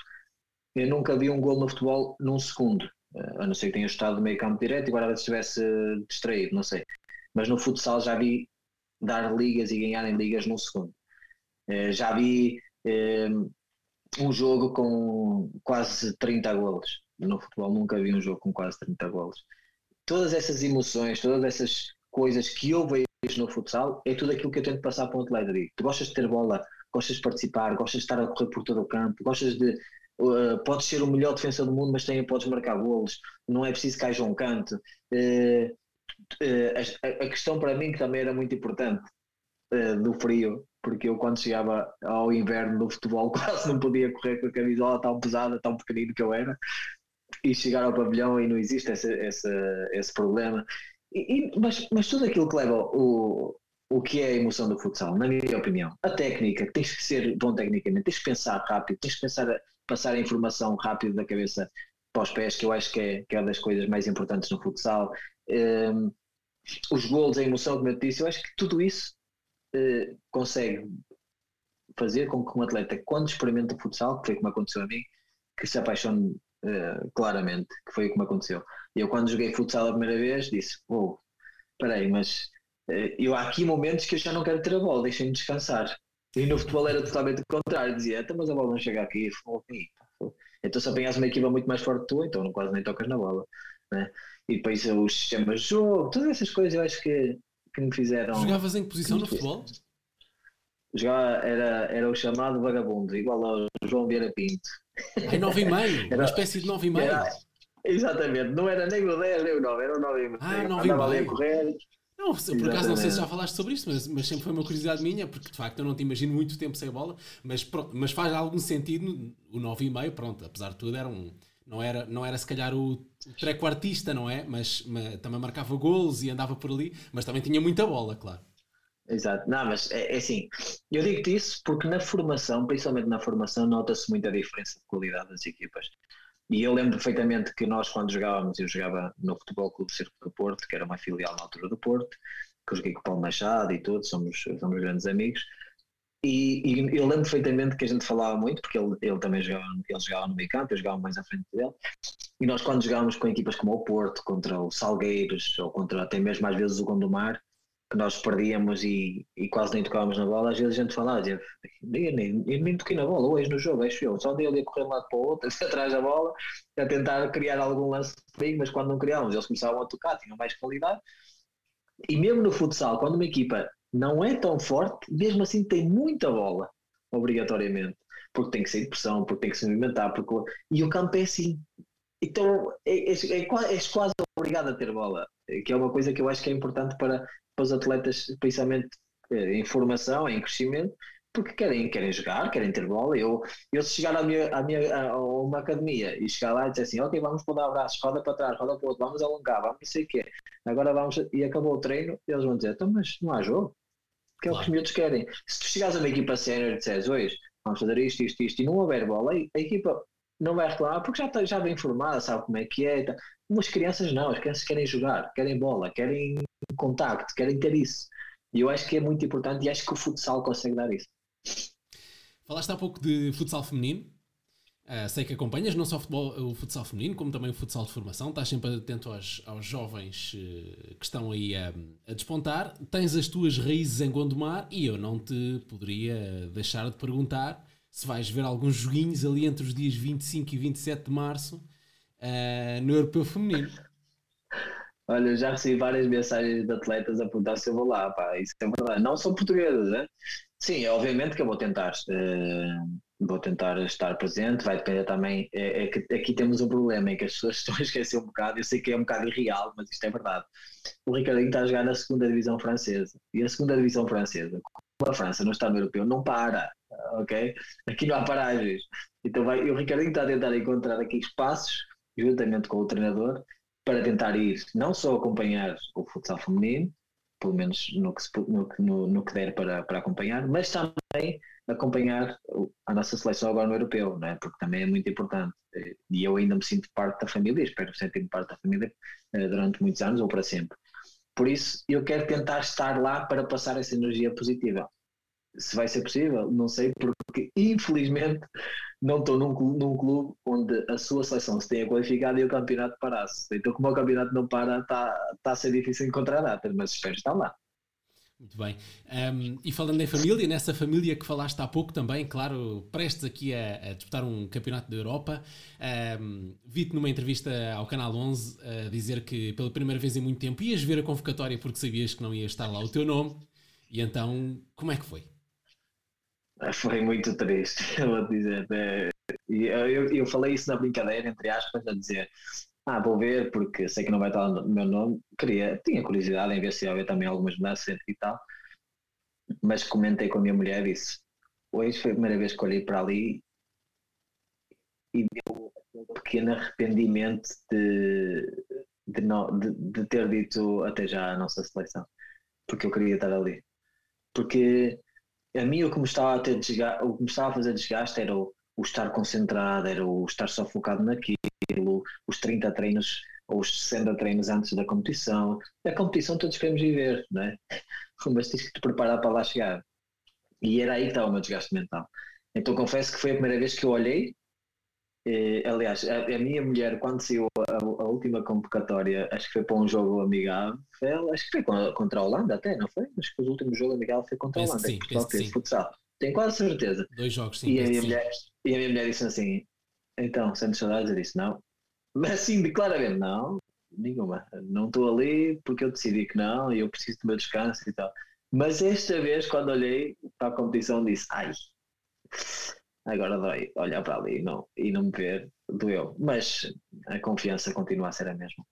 eu nunca vi um gol no futebol num segundo, eh, a não ser que tenha estado meio campo direto e agora estivesse distraído, não sei. Mas no futsal já vi dar ligas e ganhar em ligas num segundo. Eh, já vi eh, um jogo com quase 30 golos. No futebol nunca vi um jogo com quase 30 golos. Todas essas emoções, todas essas coisas que eu vejo no futsal, é tudo aquilo que eu tento passar para um atleta. Tu gostas de ter bola, gostas de participar, gostas de estar a correr por todo o campo, gostas de. Uh, podes ser o melhor defensor do mundo, mas também podes marcar golos. Não é preciso que haja um canto. Uh, uh, a, a, questão para mim que também era muito importante uh, do frio, porque eu quando chegava ao inverno do futebol quase não podia correr com a camisola tão pesada, tão pequenino que eu era, e chegar ao pavilhão e não existe esse, esse, esse problema. E, e, mas, mas tudo aquilo que leva o, o que é a emoção do futsal, na minha opinião. A técnica, tens que ser bom tecnicamente, tens que pensar rápido, tens que pensar, passar a informação rápido da cabeça para os pés, que eu acho que é, que é uma das coisas mais importantes no futsal. Um, os gols, a emoção, como eu disse, eu acho que tudo isso uh, consegue fazer com que um atleta, quando experimenta futsal, que foi como aconteceu a mim, que se apaixone uh, claramente, que foi como aconteceu. Eu, quando joguei futsal a primeira vez, disse: Oh, peraí, mas eh, eu há aqui momentos que eu já não quero ter a bola, deixem-me descansar. E no futebol era totalmente o contrário, dizia, mas a bola não chega aqui, então se apanhas uma equipa muito mais forte que tu, então quase nem tocas na bola. Né? E depois os sistemas de jogo, todas essas coisas eu acho que, que me fizeram. Jogavas em que posição no futebol? Jogava, era, era o chamado vagabundo, igual ao João Vieira Pinto. Em 9 e meio, uma espécie de 9 e meio. Exatamente, não era nem o 10 nem o 9, era o 9 e meio. Ah, 9 e meio. a correr não, por acaso não sei se já falaste sobre isto, mas, mas sempre foi uma curiosidade minha, porque de facto eu não te imagino muito tempo sem bola, mas, mas faz algum sentido o 9,5, pronto, apesar de tudo era um. Não era, não era se calhar o, treco-artista, não é? Mas, mas, também marcava golos e andava por ali, mas também tinha muita bola, claro. Exato, não, mas é, é assim, eu digo-te isso porque na formação, principalmente na formação, nota-se muita diferença de qualidade das equipas. E eu lembro perfeitamente que nós, quando jogávamos, eu jogava no Futebol Clube Circo do Porto, que era uma filial na altura do Porto, que eu joguei com o Paulo Machado e todos, somos, somos grandes amigos. E, e, eu lembro perfeitamente que a gente falava muito, porque ele, ele também jogava, ele jogava no meio campo, eu jogava mais à frente dele. E nós, quando jogávamos com equipas como o Porto, contra o Salgueiros, ou contra até mesmo às vezes o Gondomar, que nós perdíamos e, e quase nem tocávamos na bola, às vezes a gente falava, eu nem, nem toquei na bola hoje no jogo, acho eu, só andei ali a correr de um lado para o outro, atrás da bola, a tentar criar algum lance perigo, mas quando não criávamos, eles começavam a tocar, tinham mais qualidade. E mesmo no futsal, quando uma equipa não é tão forte, mesmo assim tem muita bola, obrigatoriamente, porque tem que sair de pressão, porque tem que se movimentar, porque... e o campo é assim. Então és, é, é, é, quase obrigado a ter bola, que é uma coisa que eu acho que é importante para, para os atletas, principalmente eh, em formação, em crescimento, porque querem, querem jogar, querem ter bola. Eu, eu se chegar à minha, à minha, a uma academia e chegar lá e dizer assim, ok, vamos para dar abraços, roda para trás, roda para o outro, vamos alongar, vamos não sei o quê, agora vamos, e acabou o treino, eles vão dizer, então, mas não há jogo, que é o que os miúdos querem. Se tu chegares a uma equipa sénior e disseres, hoje, vamos fazer isto, isto, isto, e não houver bola, a equipa não vai reclamar porque já está já bem informada, sabe como é que é. Tá. Umas crianças não, as crianças querem jogar, querem bola, querem contacto, querem ter isso. E eu acho que é muito importante e acho que o futsal consegue dar isso. Falaste há pouco de futsal feminino. Uh, sei que acompanhas não só o, futebol, o futsal feminino, como também o futsal de formação. Estás sempre atento aos, aos jovens uh, que estão aí a, a, despontar. Tens as tuas raízes em Gondomar e eu não te poderia deixar de perguntar se vais ver alguns joguinhos ali entre os dias 25 e 27 de março uh, no Europeu Feminino. Olha, eu já recebi várias mensagens de atletas a perguntar se eu vou lá, pá, isso é verdade. Não são portuguesas, né? Sim, obviamente que eu vou tentar, uh, vou tentar estar presente, vai depender também, é, é, que aqui temos um problema em que as pessoas estão a esquecer um bocado, eu sei que é um bocado irreal, mas isto é verdade. O Ricardinho está a jogar na segunda divisão francesa, e a segunda divisão francesa, como a França não está no europeu, não para, ok? Aqui não há paragens. Então vai, o Ricardinho está a tentar encontrar aqui espaços, juntamente com o treinador, para tentar ir não só acompanhar o futsal feminino, pelo menos no que, se, no, no, no, que der para, para acompanhar, mas também acompanhar a nossa seleção agora no europeu, não é? porque também é muito importante. E eu ainda me sinto parte da família, espero sentir-me parte da família eh, durante muitos anos ou para sempre. Por isso, eu quero tentar estar lá para passar essa energia positiva. Se vai ser possível, não sei, porque infelizmente não estou num, num clube onde a sua seleção se tenha qualificado e o campeonato parasse. Então, como o campeonato não para, está tá a ser difícil encontrar datas, mas espero estar lá. Muito bem. Um, e falando em família, nessa família que falaste há pouco também, claro, prestes aqui a, a disputar um campeonato da Europa, um, vi-te numa entrevista ao Canal 11 a dizer que pela primeira vez em muito tempo ias ver a convocatória porque sabias que não ia estar lá o teu nome. E então, como é que foi? Foi muito triste, vou dizer. É, eu, eu falei isso na brincadeira, entre aspas, a dizer ah, vou ver porque sei que não vai estar no meu nome. Queria, tinha curiosidade em ver se ia haver também algumas mudanças e tal. Mas comentei com a minha mulher e disse: Hoje foi a primeira vez que olhei para ali e deu um pequeno arrependimento de, de, não, de, de ter dito até já a nossa seleção, porque eu queria estar ali. Porque a mim o que me estava a, ter desgaste, o que me estava a fazer desgaste era o, o estar concentrado, era o estar só focado naquilo, os 30 treinos ou os 60 treinos antes da competição. A competição todos queremos viver, não é? Mas tens que te preparar para lá chegar. E era aí que estava o meu desgaste mental. Então confesso que foi a primeira vez que eu olhei eh, aliás, a, a, minha mulher, quando saiu a, a, última convocatória, acho que foi para um jogo amigável, acho que foi contra a Holanda até, não foi? Acho que o último jogo amigável foi contra a Holanda, sim, Portugal fez futsal. Tenho quase certeza. Dois jogos, sim. E a, minha mulher, e a minha mulher disse assim: então, sendo saudades? Eu disse: não. Mas assim, claramente, não, nenhuma. Não estou ali porque eu decidi que não e eu preciso do meu descanso e tal. Mas esta vez, quando olhei para a competição, disse: ai Agora dói olhar para ali e não, e não me ver, doeu. Mas a confiança continua a ser a mesma.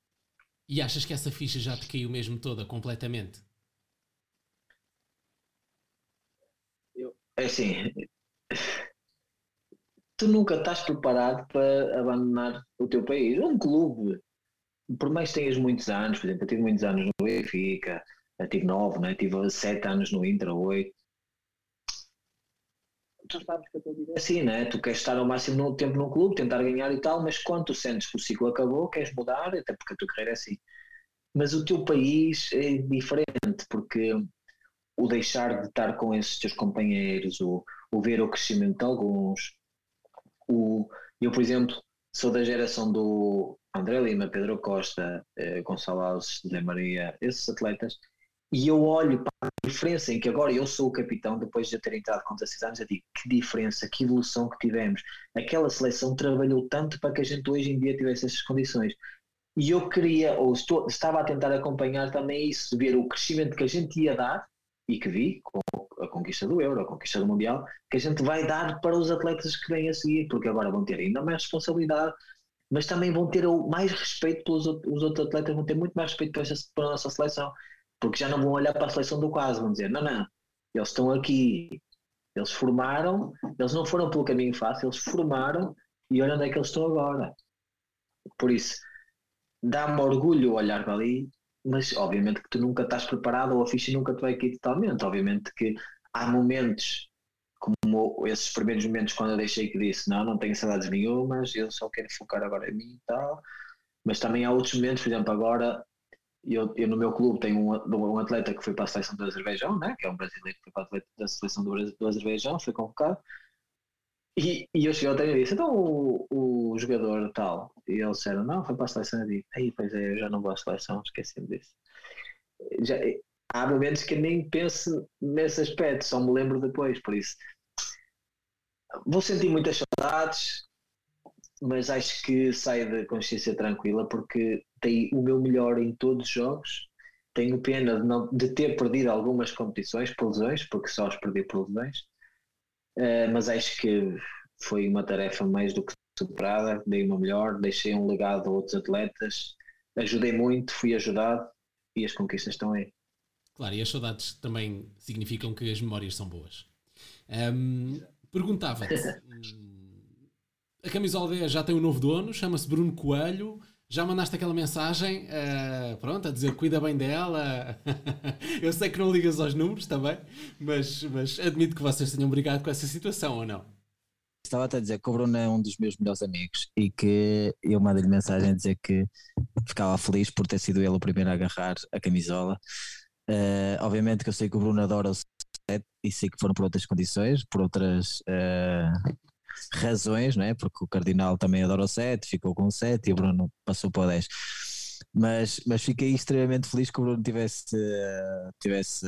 E achas que essa ficha já te caiu mesmo toda, completamente? Eu, é assim, tu nunca estás preparado para abandonar o teu país. Um clube, por mais que tenhas muitos anos, por exemplo, eu tive muitos anos no Benfica, eu tive nove, né? tive sete anos no Inter, oito tu sabes que a tua vida é assim, né? Tu queres estar ao máximo tempo no clube, tentar ganhar e tal, mas quando tu sentes que o ciclo acabou, queres mudar, até porque a tua carreira é assim. Mas o teu país é diferente, porque o deixar de estar com esses teus companheiros, o, o ver o crescimento de alguns, o, eu, por exemplo, sou da geração do André Lima, Pedro Costa, eh, Gonçalo Alves, José Maria, esses atletas, e eu olho para a diferença em que agora eu sou o capitão, depois de ter entrado com 16 anos, eu digo que diferença, que evolução que tivemos. Aquela seleção trabalhou tanto para que a gente hoje em dia tivesse essas condições. E eu queria, ou estou, estava a tentar acompanhar também isso, ver o crescimento que a gente ia dar, e que vi com a conquista do Euro, a conquista do Mundial, que a gente vai dar para os atletas que vêm a seguir, porque agora vão ter ainda mais responsabilidade, mas também vão ter mais respeito pelos os outros atletas, vão ter muito mais respeito para, para a nossa seleção porque já não vão olhar para a seleção do quase, vão dizer, não, não, eles estão aqui, eles formaram, eles não foram pelo caminho fácil, eles formaram e olha onde é que eles estão agora. Por isso, dá-me orgulho olhar para ali, mas obviamente que tu nunca estás preparado ou a ficha nunca te vai aqui totalmente. Obviamente que há momentos como esses primeiros momentos quando eu deixei que disse não, não tenho saudades nenhumas, eu só quero focar agora em mim e tal. Mas também há outros momentos, por exemplo, agora eu, eu, no meu clube tenho um, um, atleta que foi para a seleção do Azerbaijão, né? que é um brasileiro que foi para a seleção do, do Azerbaijão, foi convocado. E, e eu cheguei ao treino e disse: então o, o jogador tal. E eles disseram: não, foi para a seleção. Eu digo: aí, pois é, eu já não vou à seleção, esqueci-me disso. Já, há momentos que nem penso nesse aspecto, só me lembro depois, por isso. Vou sentir muitas saudades, mas acho que saio da consciência tranquila porque dei o meu melhor em todos os jogos. Tenho pena de, não, de ter perdido algumas competições por lesões, porque só os perdi por lesões, uh, mas acho que foi uma tarefa mais do que superada. Dei meu melhor, deixei um legado a outros atletas, ajudei muito, fui ajudado e as conquistas estão aí. Claro, e as saudades também significam que as memórias são boas. Um, Perguntava-te. a camisola 10 já tem um novo dono, chama-se Bruno Coelho. Já mandaste aquela mensagem, uh, pronto, a dizer cuida bem dela. Eu sei que não ligas aos números também, mas, mas admito que vocês tenham brigado com essa situação, ou não? Estava a dizer que o Bruno é um dos meus melhores amigos e que eu mandei-lhe mensagem a dizer que ficava feliz por ter sido ele o primeiro a agarrar a camisola. Uh, obviamente que eu sei que o Bruno adora o set e sei que foram por outras condições, por outras uh, razões, não é? Porque o Cardinal também adora o 7, ficou com o 7 e o Bruno passou para o 10. Mas, mas fiquei extremamente feliz que o Bruno tivesse, tivesse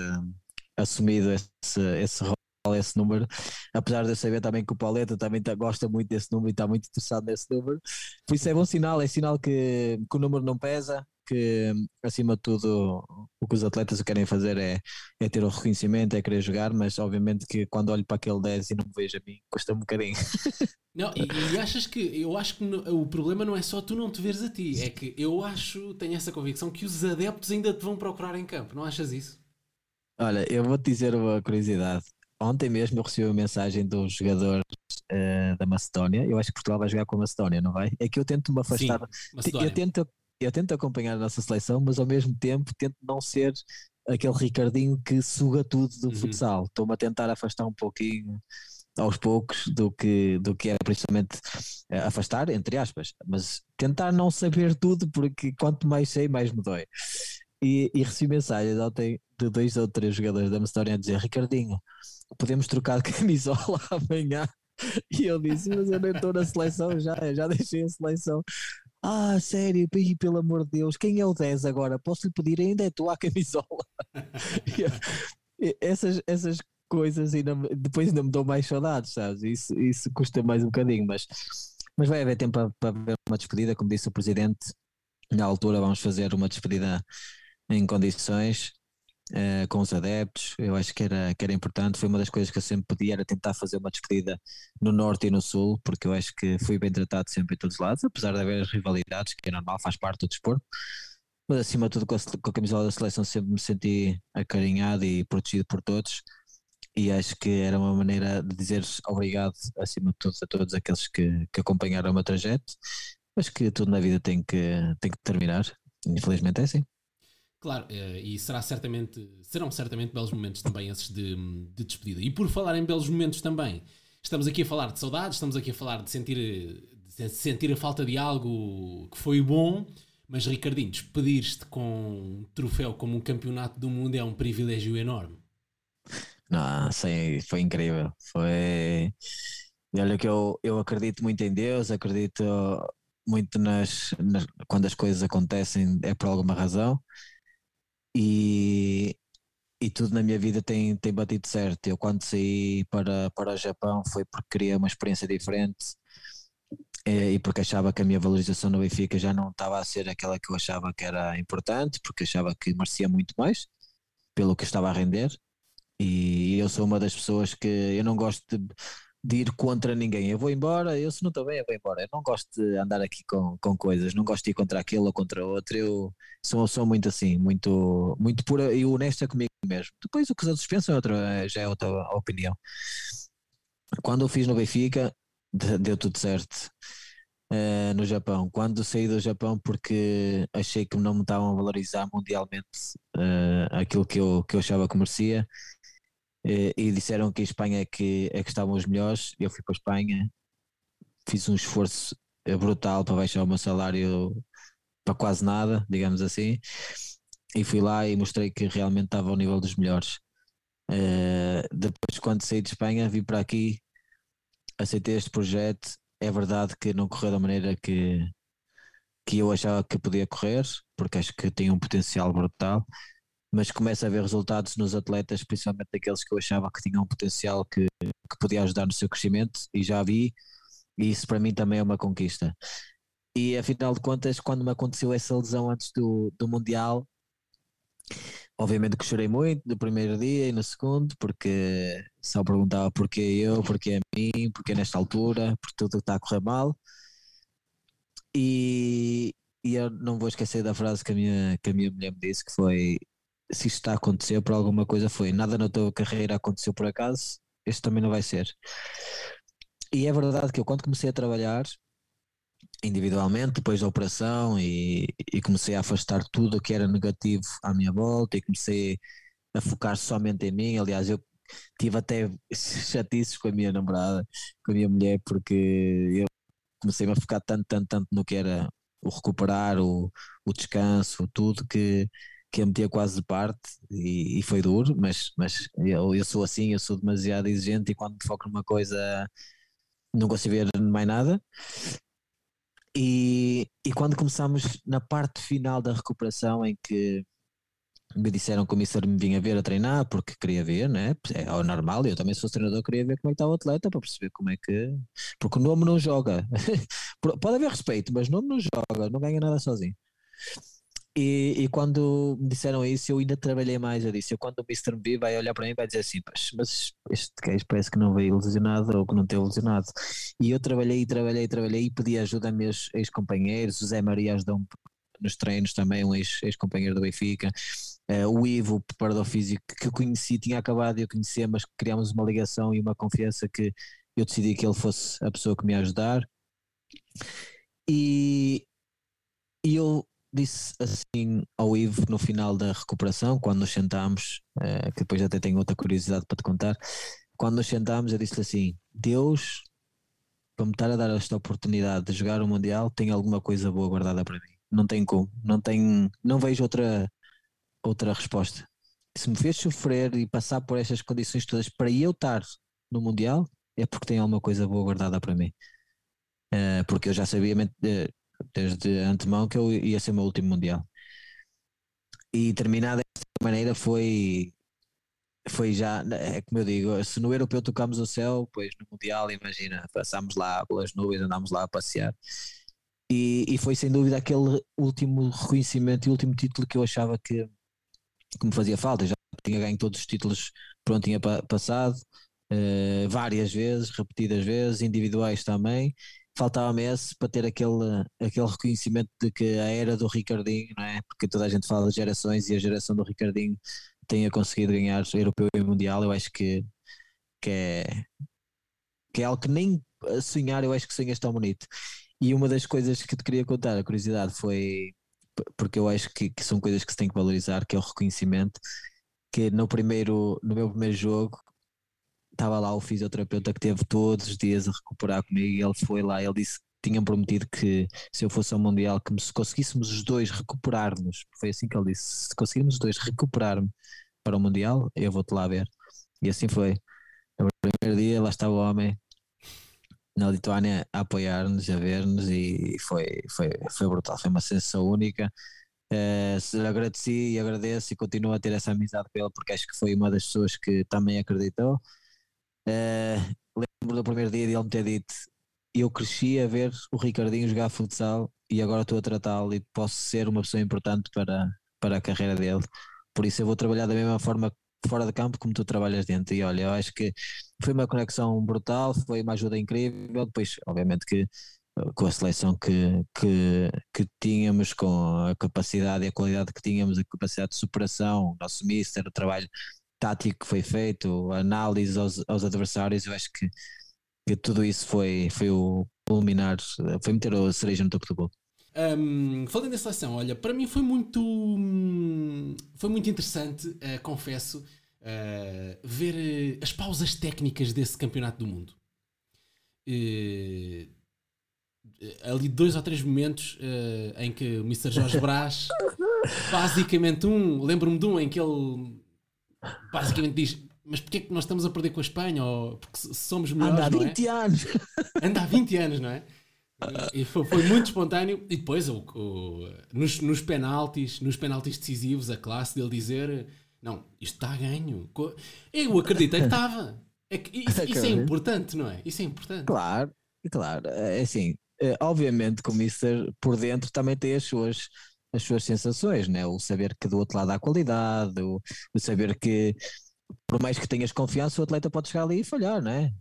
assumido esse, esse rol, esse número, apesar de eu saber também que o Pauleta também tá, gosta muito desse número e está muito interessado nesse número. Por isso é bom sinal, é sinal que, que o número não pesa, que acima de tudo o que os atletas querem fazer é, é ter o reconhecimento, é querer jogar, mas obviamente que quando olho para aquele 10 e não me vejo a mim, custa um bocadinho. Não, e, e, achas que eu acho que no, o problema não é só tu não te veres a ti, é que eu acho, tenho essa convicção que os adeptos ainda te vão procurar em campo, não achas isso? Olha, eu vou-te dizer uma curiosidade. Ontem mesmo eu recebi uma mensagem dos jogadores uh, da Macedónia. Eu acho que Portugal vai jogar com a Macedónia, não vai? É que eu tento me afastar. Sim, eu tento, eu tento acompanhar a nossa seleção, mas ao mesmo tempo tento não ser aquele Ricardinho que suga tudo do uhum. futsal. Estou-me a tentar afastar um pouquinho aos poucos do que, do que era principalmente eh, afastar, entre aspas, mas tentar não saber tudo, porque quanto mais sei, mais me dói. E, e recebi mensagens ontem de dois ou três jogadores da Macedónia a dizer: Ricardinho, podemos trocar de camisola amanhã. E eu disse: Mas eu nem estou na seleção, já, já deixei a seleção. Ah, sério, pelo amor de Deus, quem é o 10 agora? Posso lhe pedir? Ainda é tua a camisola. essas, essas coisas ainda, depois ainda me dão mais saudades, sabes? Isso, isso custa mais um bocadinho, mas, mas vai haver tempo para, para ver uma despedida, como disse o presidente. Na altura vamos fazer uma despedida em condições uh, com os adeptos. Eu acho que era, que era importante. Foi uma das coisas que eu sempre pedi, era tentar fazer uma despedida no norte e no sul, porque eu acho que fui bem tratado sempre em todos os lados, apesar de haver rivalidades, que é normal, faz parte do desporto. Mas acima de tudo, com a, com a camisola da seleção, sempre me senti acarinhado e protegido por todos e acho que era uma maneira de dizer obrigado acima de todos a todos aqueles que, que acompanharam o meu trajeto, mas que tudo na vida tem que, tem que terminar, infelizmente é assim. Claro, eh, e será certamente, serão certamente belos momentos também esses de, de despedida. E por falar em belos momentos também, estamos aqui a falar de saudades, estamos aqui a falar de sentir, de sentir a falta de algo que foi bom, mas Ricardinho, despedir-te com um troféu como um campeonato do mundo é um privilégio enorme. Não, sim, foi incrível. Foi. Olha que eu, eu acredito muito em Deus, acredito muito nas, nas, quando as coisas acontecem é por alguma razão e, e tudo na minha vida tem, tem batido certo. Eu quando saí para, para o Japão foi porque queria uma experiência diferente e, e porque achava que a minha valorização no Benfica já não estava a ser aquela que eu achava que era importante, porque achava que merecia muito mais pelo que estava a render. E eu sou uma das pessoas que eu não gosto de de ir contra ninguém. Eu vou embora, eu se não estou bem, eu vou embora. Eu não gosto de andar aqui com, com coisas, não gosto de ir contra aquele ou contra outro. Eu sou, sou muito assim, muito, muito pura e honesta comigo mesmo. Depois o que os outros pensam é outra, já é outra opinião. Quando eu fiz no Benfica, deu tudo certo. Uh, no Japão, quando saí do Japão, porque achei que não me estavam a valorizar mundialmente uh, aquilo que eu, que eu achava que merecia, e disseram que a Espanha é que, é que estavam os melhores. Eu fui para a Espanha, fiz um esforço eh, brutal para baixar o meu salário para quase nada, digamos assim, e fui lá e mostrei que realmente estava ao nível dos melhores. Uh, depois, quando saí de Espanha, vim para aqui, aceitei este projeto. É verdade que não correu da maneira que, que eu achava que podia correr, porque acho que tinha um potencial brutal mas começa a ver resultados nos atletas, principalmente daqueles que eu achava que tinham um potencial que, que podia ajudar no seu crescimento, e já vi, e isso para mim também é uma conquista. E afinal de contas, quando me aconteceu essa lesão antes do, do Mundial, obviamente que chorei muito no primeiro dia e no segundo, porque só perguntava porquê eu, porquê a mim, porquê nesta altura, por tudo que está a correr mal. E, e eu não vou esquecer da frase que a minha, que a minha mulher me disse, que foi se isto está a acontecer por alguma coisa foi. Nada na tua carreira aconteceu por acaso, este também não vai ser. E é verdade que eu quando comecei a trabalhar individualmente, depois da operação e, e comecei a afastar tudo o que era negativo à minha volta e comecei a focar somente em mim. Aliás, eu tive até chatices com a minha namorada, com a minha mulher, porque eu comecei a focar tanto, tanto, tanto no que era o recuperar, o, o descanso, tudo, que que eu metia quase de parte e, e, foi duro, mas, mas eu, eu sou assim, eu sou demasiado exigente e quando foco numa coisa não consigo ver mais nada. E, e quando começámos na parte final da recuperação, em que me disseram que o Mister me vinha ver a treinar porque queria ver, né? É o normal, eu também sou treinador, queria ver como é que está o atleta para perceber como é que. Porque o nome não joga. Pode haver respeito, mas o nome não joga, não ganha nada sozinho. E, e, quando me disseram isso, eu ainda trabalhei mais. Eu disse: eu, quando o Mr. B vai olhar para mim, vai dizer assim, mas este gajo parece que não veio ilusionado ou que não teve ilusionado. E eu trabalhei, trabalhei, trabalhei e pedi ajuda a meus ex-companheiros. O Zé Maria ajudou-me nos treinos também, um ex-companheiro do Benfica. Uh, o Ivo, preparador físico, que eu conheci, tinha acabado de eu conhecer, mas criámos uma ligação e uma confiança que eu decidi que ele fosse a pessoa que me ajudar. E, e eu disse assim ao Ivo no final da recuperação, quando nos sentámos, uh, que depois até tenho outra curiosidade para te contar. Quando nos sentámos, eu disse assim: Deus, para me estar a dar esta oportunidade de jogar o Mundial, tem alguma coisa boa guardada para mim. Não tem como, não, tem, não vejo outra, outra resposta. Se me fez sofrer e passar por estas condições todas para eu estar no Mundial, é porque tem alguma coisa boa guardada para mim. Uh, porque eu já sabia uh, desde antemão que eu ia ser o meu último Mundial. E terminada desta maneira foi foi já, é como eu digo, se no europeu tocamos o céu, pois no Mundial, imagina, passámos lá pelas nuvens, andámos lá a passear. E, e foi sem dúvida aquele último reconhecimento e último título que eu achava que, que me fazia falta. Já tinha ganho todos os títulos, pronto, tinha passado uh, várias vezes, repetidas vezes, individuais também, faltava-me esse para ter aquele, aquele reconhecimento de que a era do Ricardinho, não é? Porque toda a gente fala de gerações e a geração do Ricardinho tenha conseguido ganhar europeu e mundial, eu acho que, que, é, que é algo que nem sonhar, eu acho que sonhas tão bonito. E uma das coisas que te queria contar, a curiosidade, foi porque eu acho que, que são coisas que se tem que valorizar, que é o reconhecimento, que no primeiro, no meu primeiro jogo, estava lá o fisioterapeuta que teve todos os dias a recuperar comigo e ele foi lá, ele disse tinham prometido que se eu fosse ao Mundial, que se conseguíssemos os dois recuperar-nos, foi assim que ele disse, se conseguirmos os dois recuperar-me para o Mundial, eu vou-te lá ver. E assim foi. No primeiro dia lá estava o homem na Lituânia a apoiar-nos, a ver-nos e foi, foi, foi brutal, foi uma sensação única. Uh, agradeci e agradeço e continuo a ter essa amizade com ele porque acho que foi uma das pessoas que também acreditou Uh, lembro do primeiro dia de ele me ter dito: Eu cresci a ver o Ricardinho jogar futsal e agora estou a tratá-lo e posso ser uma pessoa importante para, para a carreira dele. Por isso eu vou trabalhar da mesma forma fora de campo como tu trabalhas dentro. E olha, eu acho que foi uma conexão brutal, foi uma ajuda incrível. Depois, obviamente, que com a seleção que, que, que tínhamos, com a capacidade e a qualidade que tínhamos, a capacidade de superação, o nosso mister, o trabalho tático que foi feito, análise aos, aos adversários, eu acho que, que tudo isso foi, foi o culminar, foi meter a cereja no topo do bolo. Um, falando da seleção, olha, para mim foi muito foi muito interessante, uh, confesso, uh, ver uh, as pausas técnicas desse campeonato do mundo. ali dois ou três momentos em que o Mr. Jorge Brás, basicamente um, lembro-me de um em que ele basicamente diz: Mas porquê é que nós estamos a perder com a Espanha? Ou porque somos melhores? Anda há 20 é? anos. Anda há 20 anos, não é? E foi, foi muito espontâneo. E depois, o, o, nos, nos penaltis, nos penaltis decisivos, a classe dele dizer: Não, isto está a ganho. Eu acreditei que estava. É que isso, isso, é importante, não é? Isso é importante. Claro, claro. É assim, é, obviamente que o Mister por dentro também tem as suas as suas sensações, né? o saber que do outro lado há qualidade, o, o saber que por mais que tenhas confiança, o atleta pode chegar ali e falhar, né?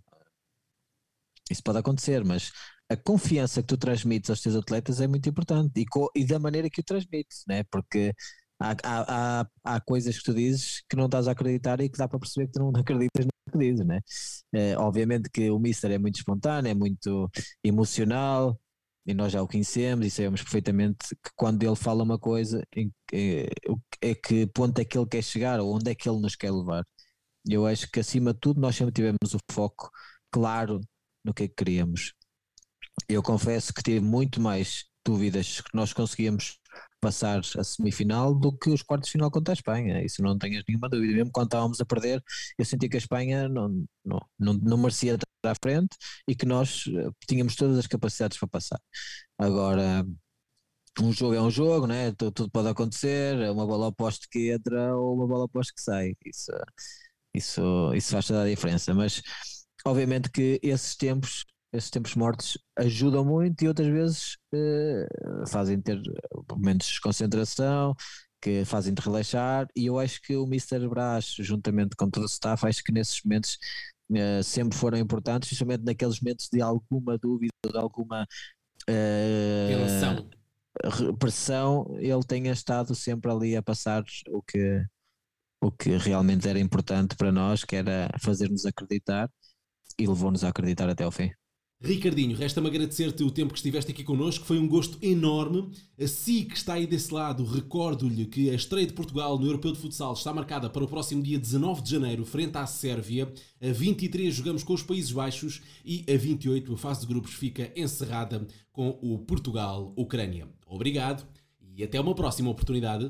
Isso pode acontecer, mas a confiança que tu transmites aos teus atletas é muito importante e, e da maneira que o transmites, né? Porque há, há, há, há, coisas que tu dizes que não estás a acreditar e que dá para perceber que tu não acreditas no que dizes, né? É, obviamente que o Mister é muito espontâneo, é muito emocional, e nós já o conhecemos e sabemos perfeitamente que quando ele fala uma coisa, é, é que ponto é que ele quer chegar ou onde é que ele nos quer levar. Eu acho que acima de tudo nós sempre tivemos o foco claro no que é que queríamos. Eu confesso que tive muito mais dúvidas que nós conseguíamos passar a semifinal do que os quartos de final contra a Espanha. Isso não tenhas nenhuma dúvida. Mesmo quando estávamos a perder, eu senti que a Espanha não, não, não, não merecia à frente e que nós eh, tínhamos todas as capacidades para passar. Agora, um jogo é um jogo, né? tudo, pode acontecer, uma bola oposta que entra ou uma bola oposta que sai. Isso, isso, isso faz toda a diferença. Mas obviamente que esses tempos esses tempos mortos ajudam muito e outras vezes uh, fazem ter momentos de concentração que fazem te relaxar e eu acho que o Mr. Brás, juntamente com todo o staff, acho que nesses momentos uh, sempre foram importantes, principalmente naqueles momentos de alguma dúvida, de alguma uh, pressão, ele tenha estado sempre ali a passar o que, o que realmente era importante para nós, que era fazer-nos acreditar e levou-nos a acreditar até ao fim. Ricardinho, resta-me agradecer-te o tempo que estiveste aqui connosco, foi um gosto enorme. A si que está aí desse lado, recordo-lhe que a estreia de Portugal no Europeu de Futsal está marcada para o próximo dia 19 de janeiro, frente à Sérvia. A 23 jogamos com os Países Baixos e a 28 a fase de grupos fica encerrada com o Portugal-Ucrânia. Obrigado e até uma próxima oportunidade.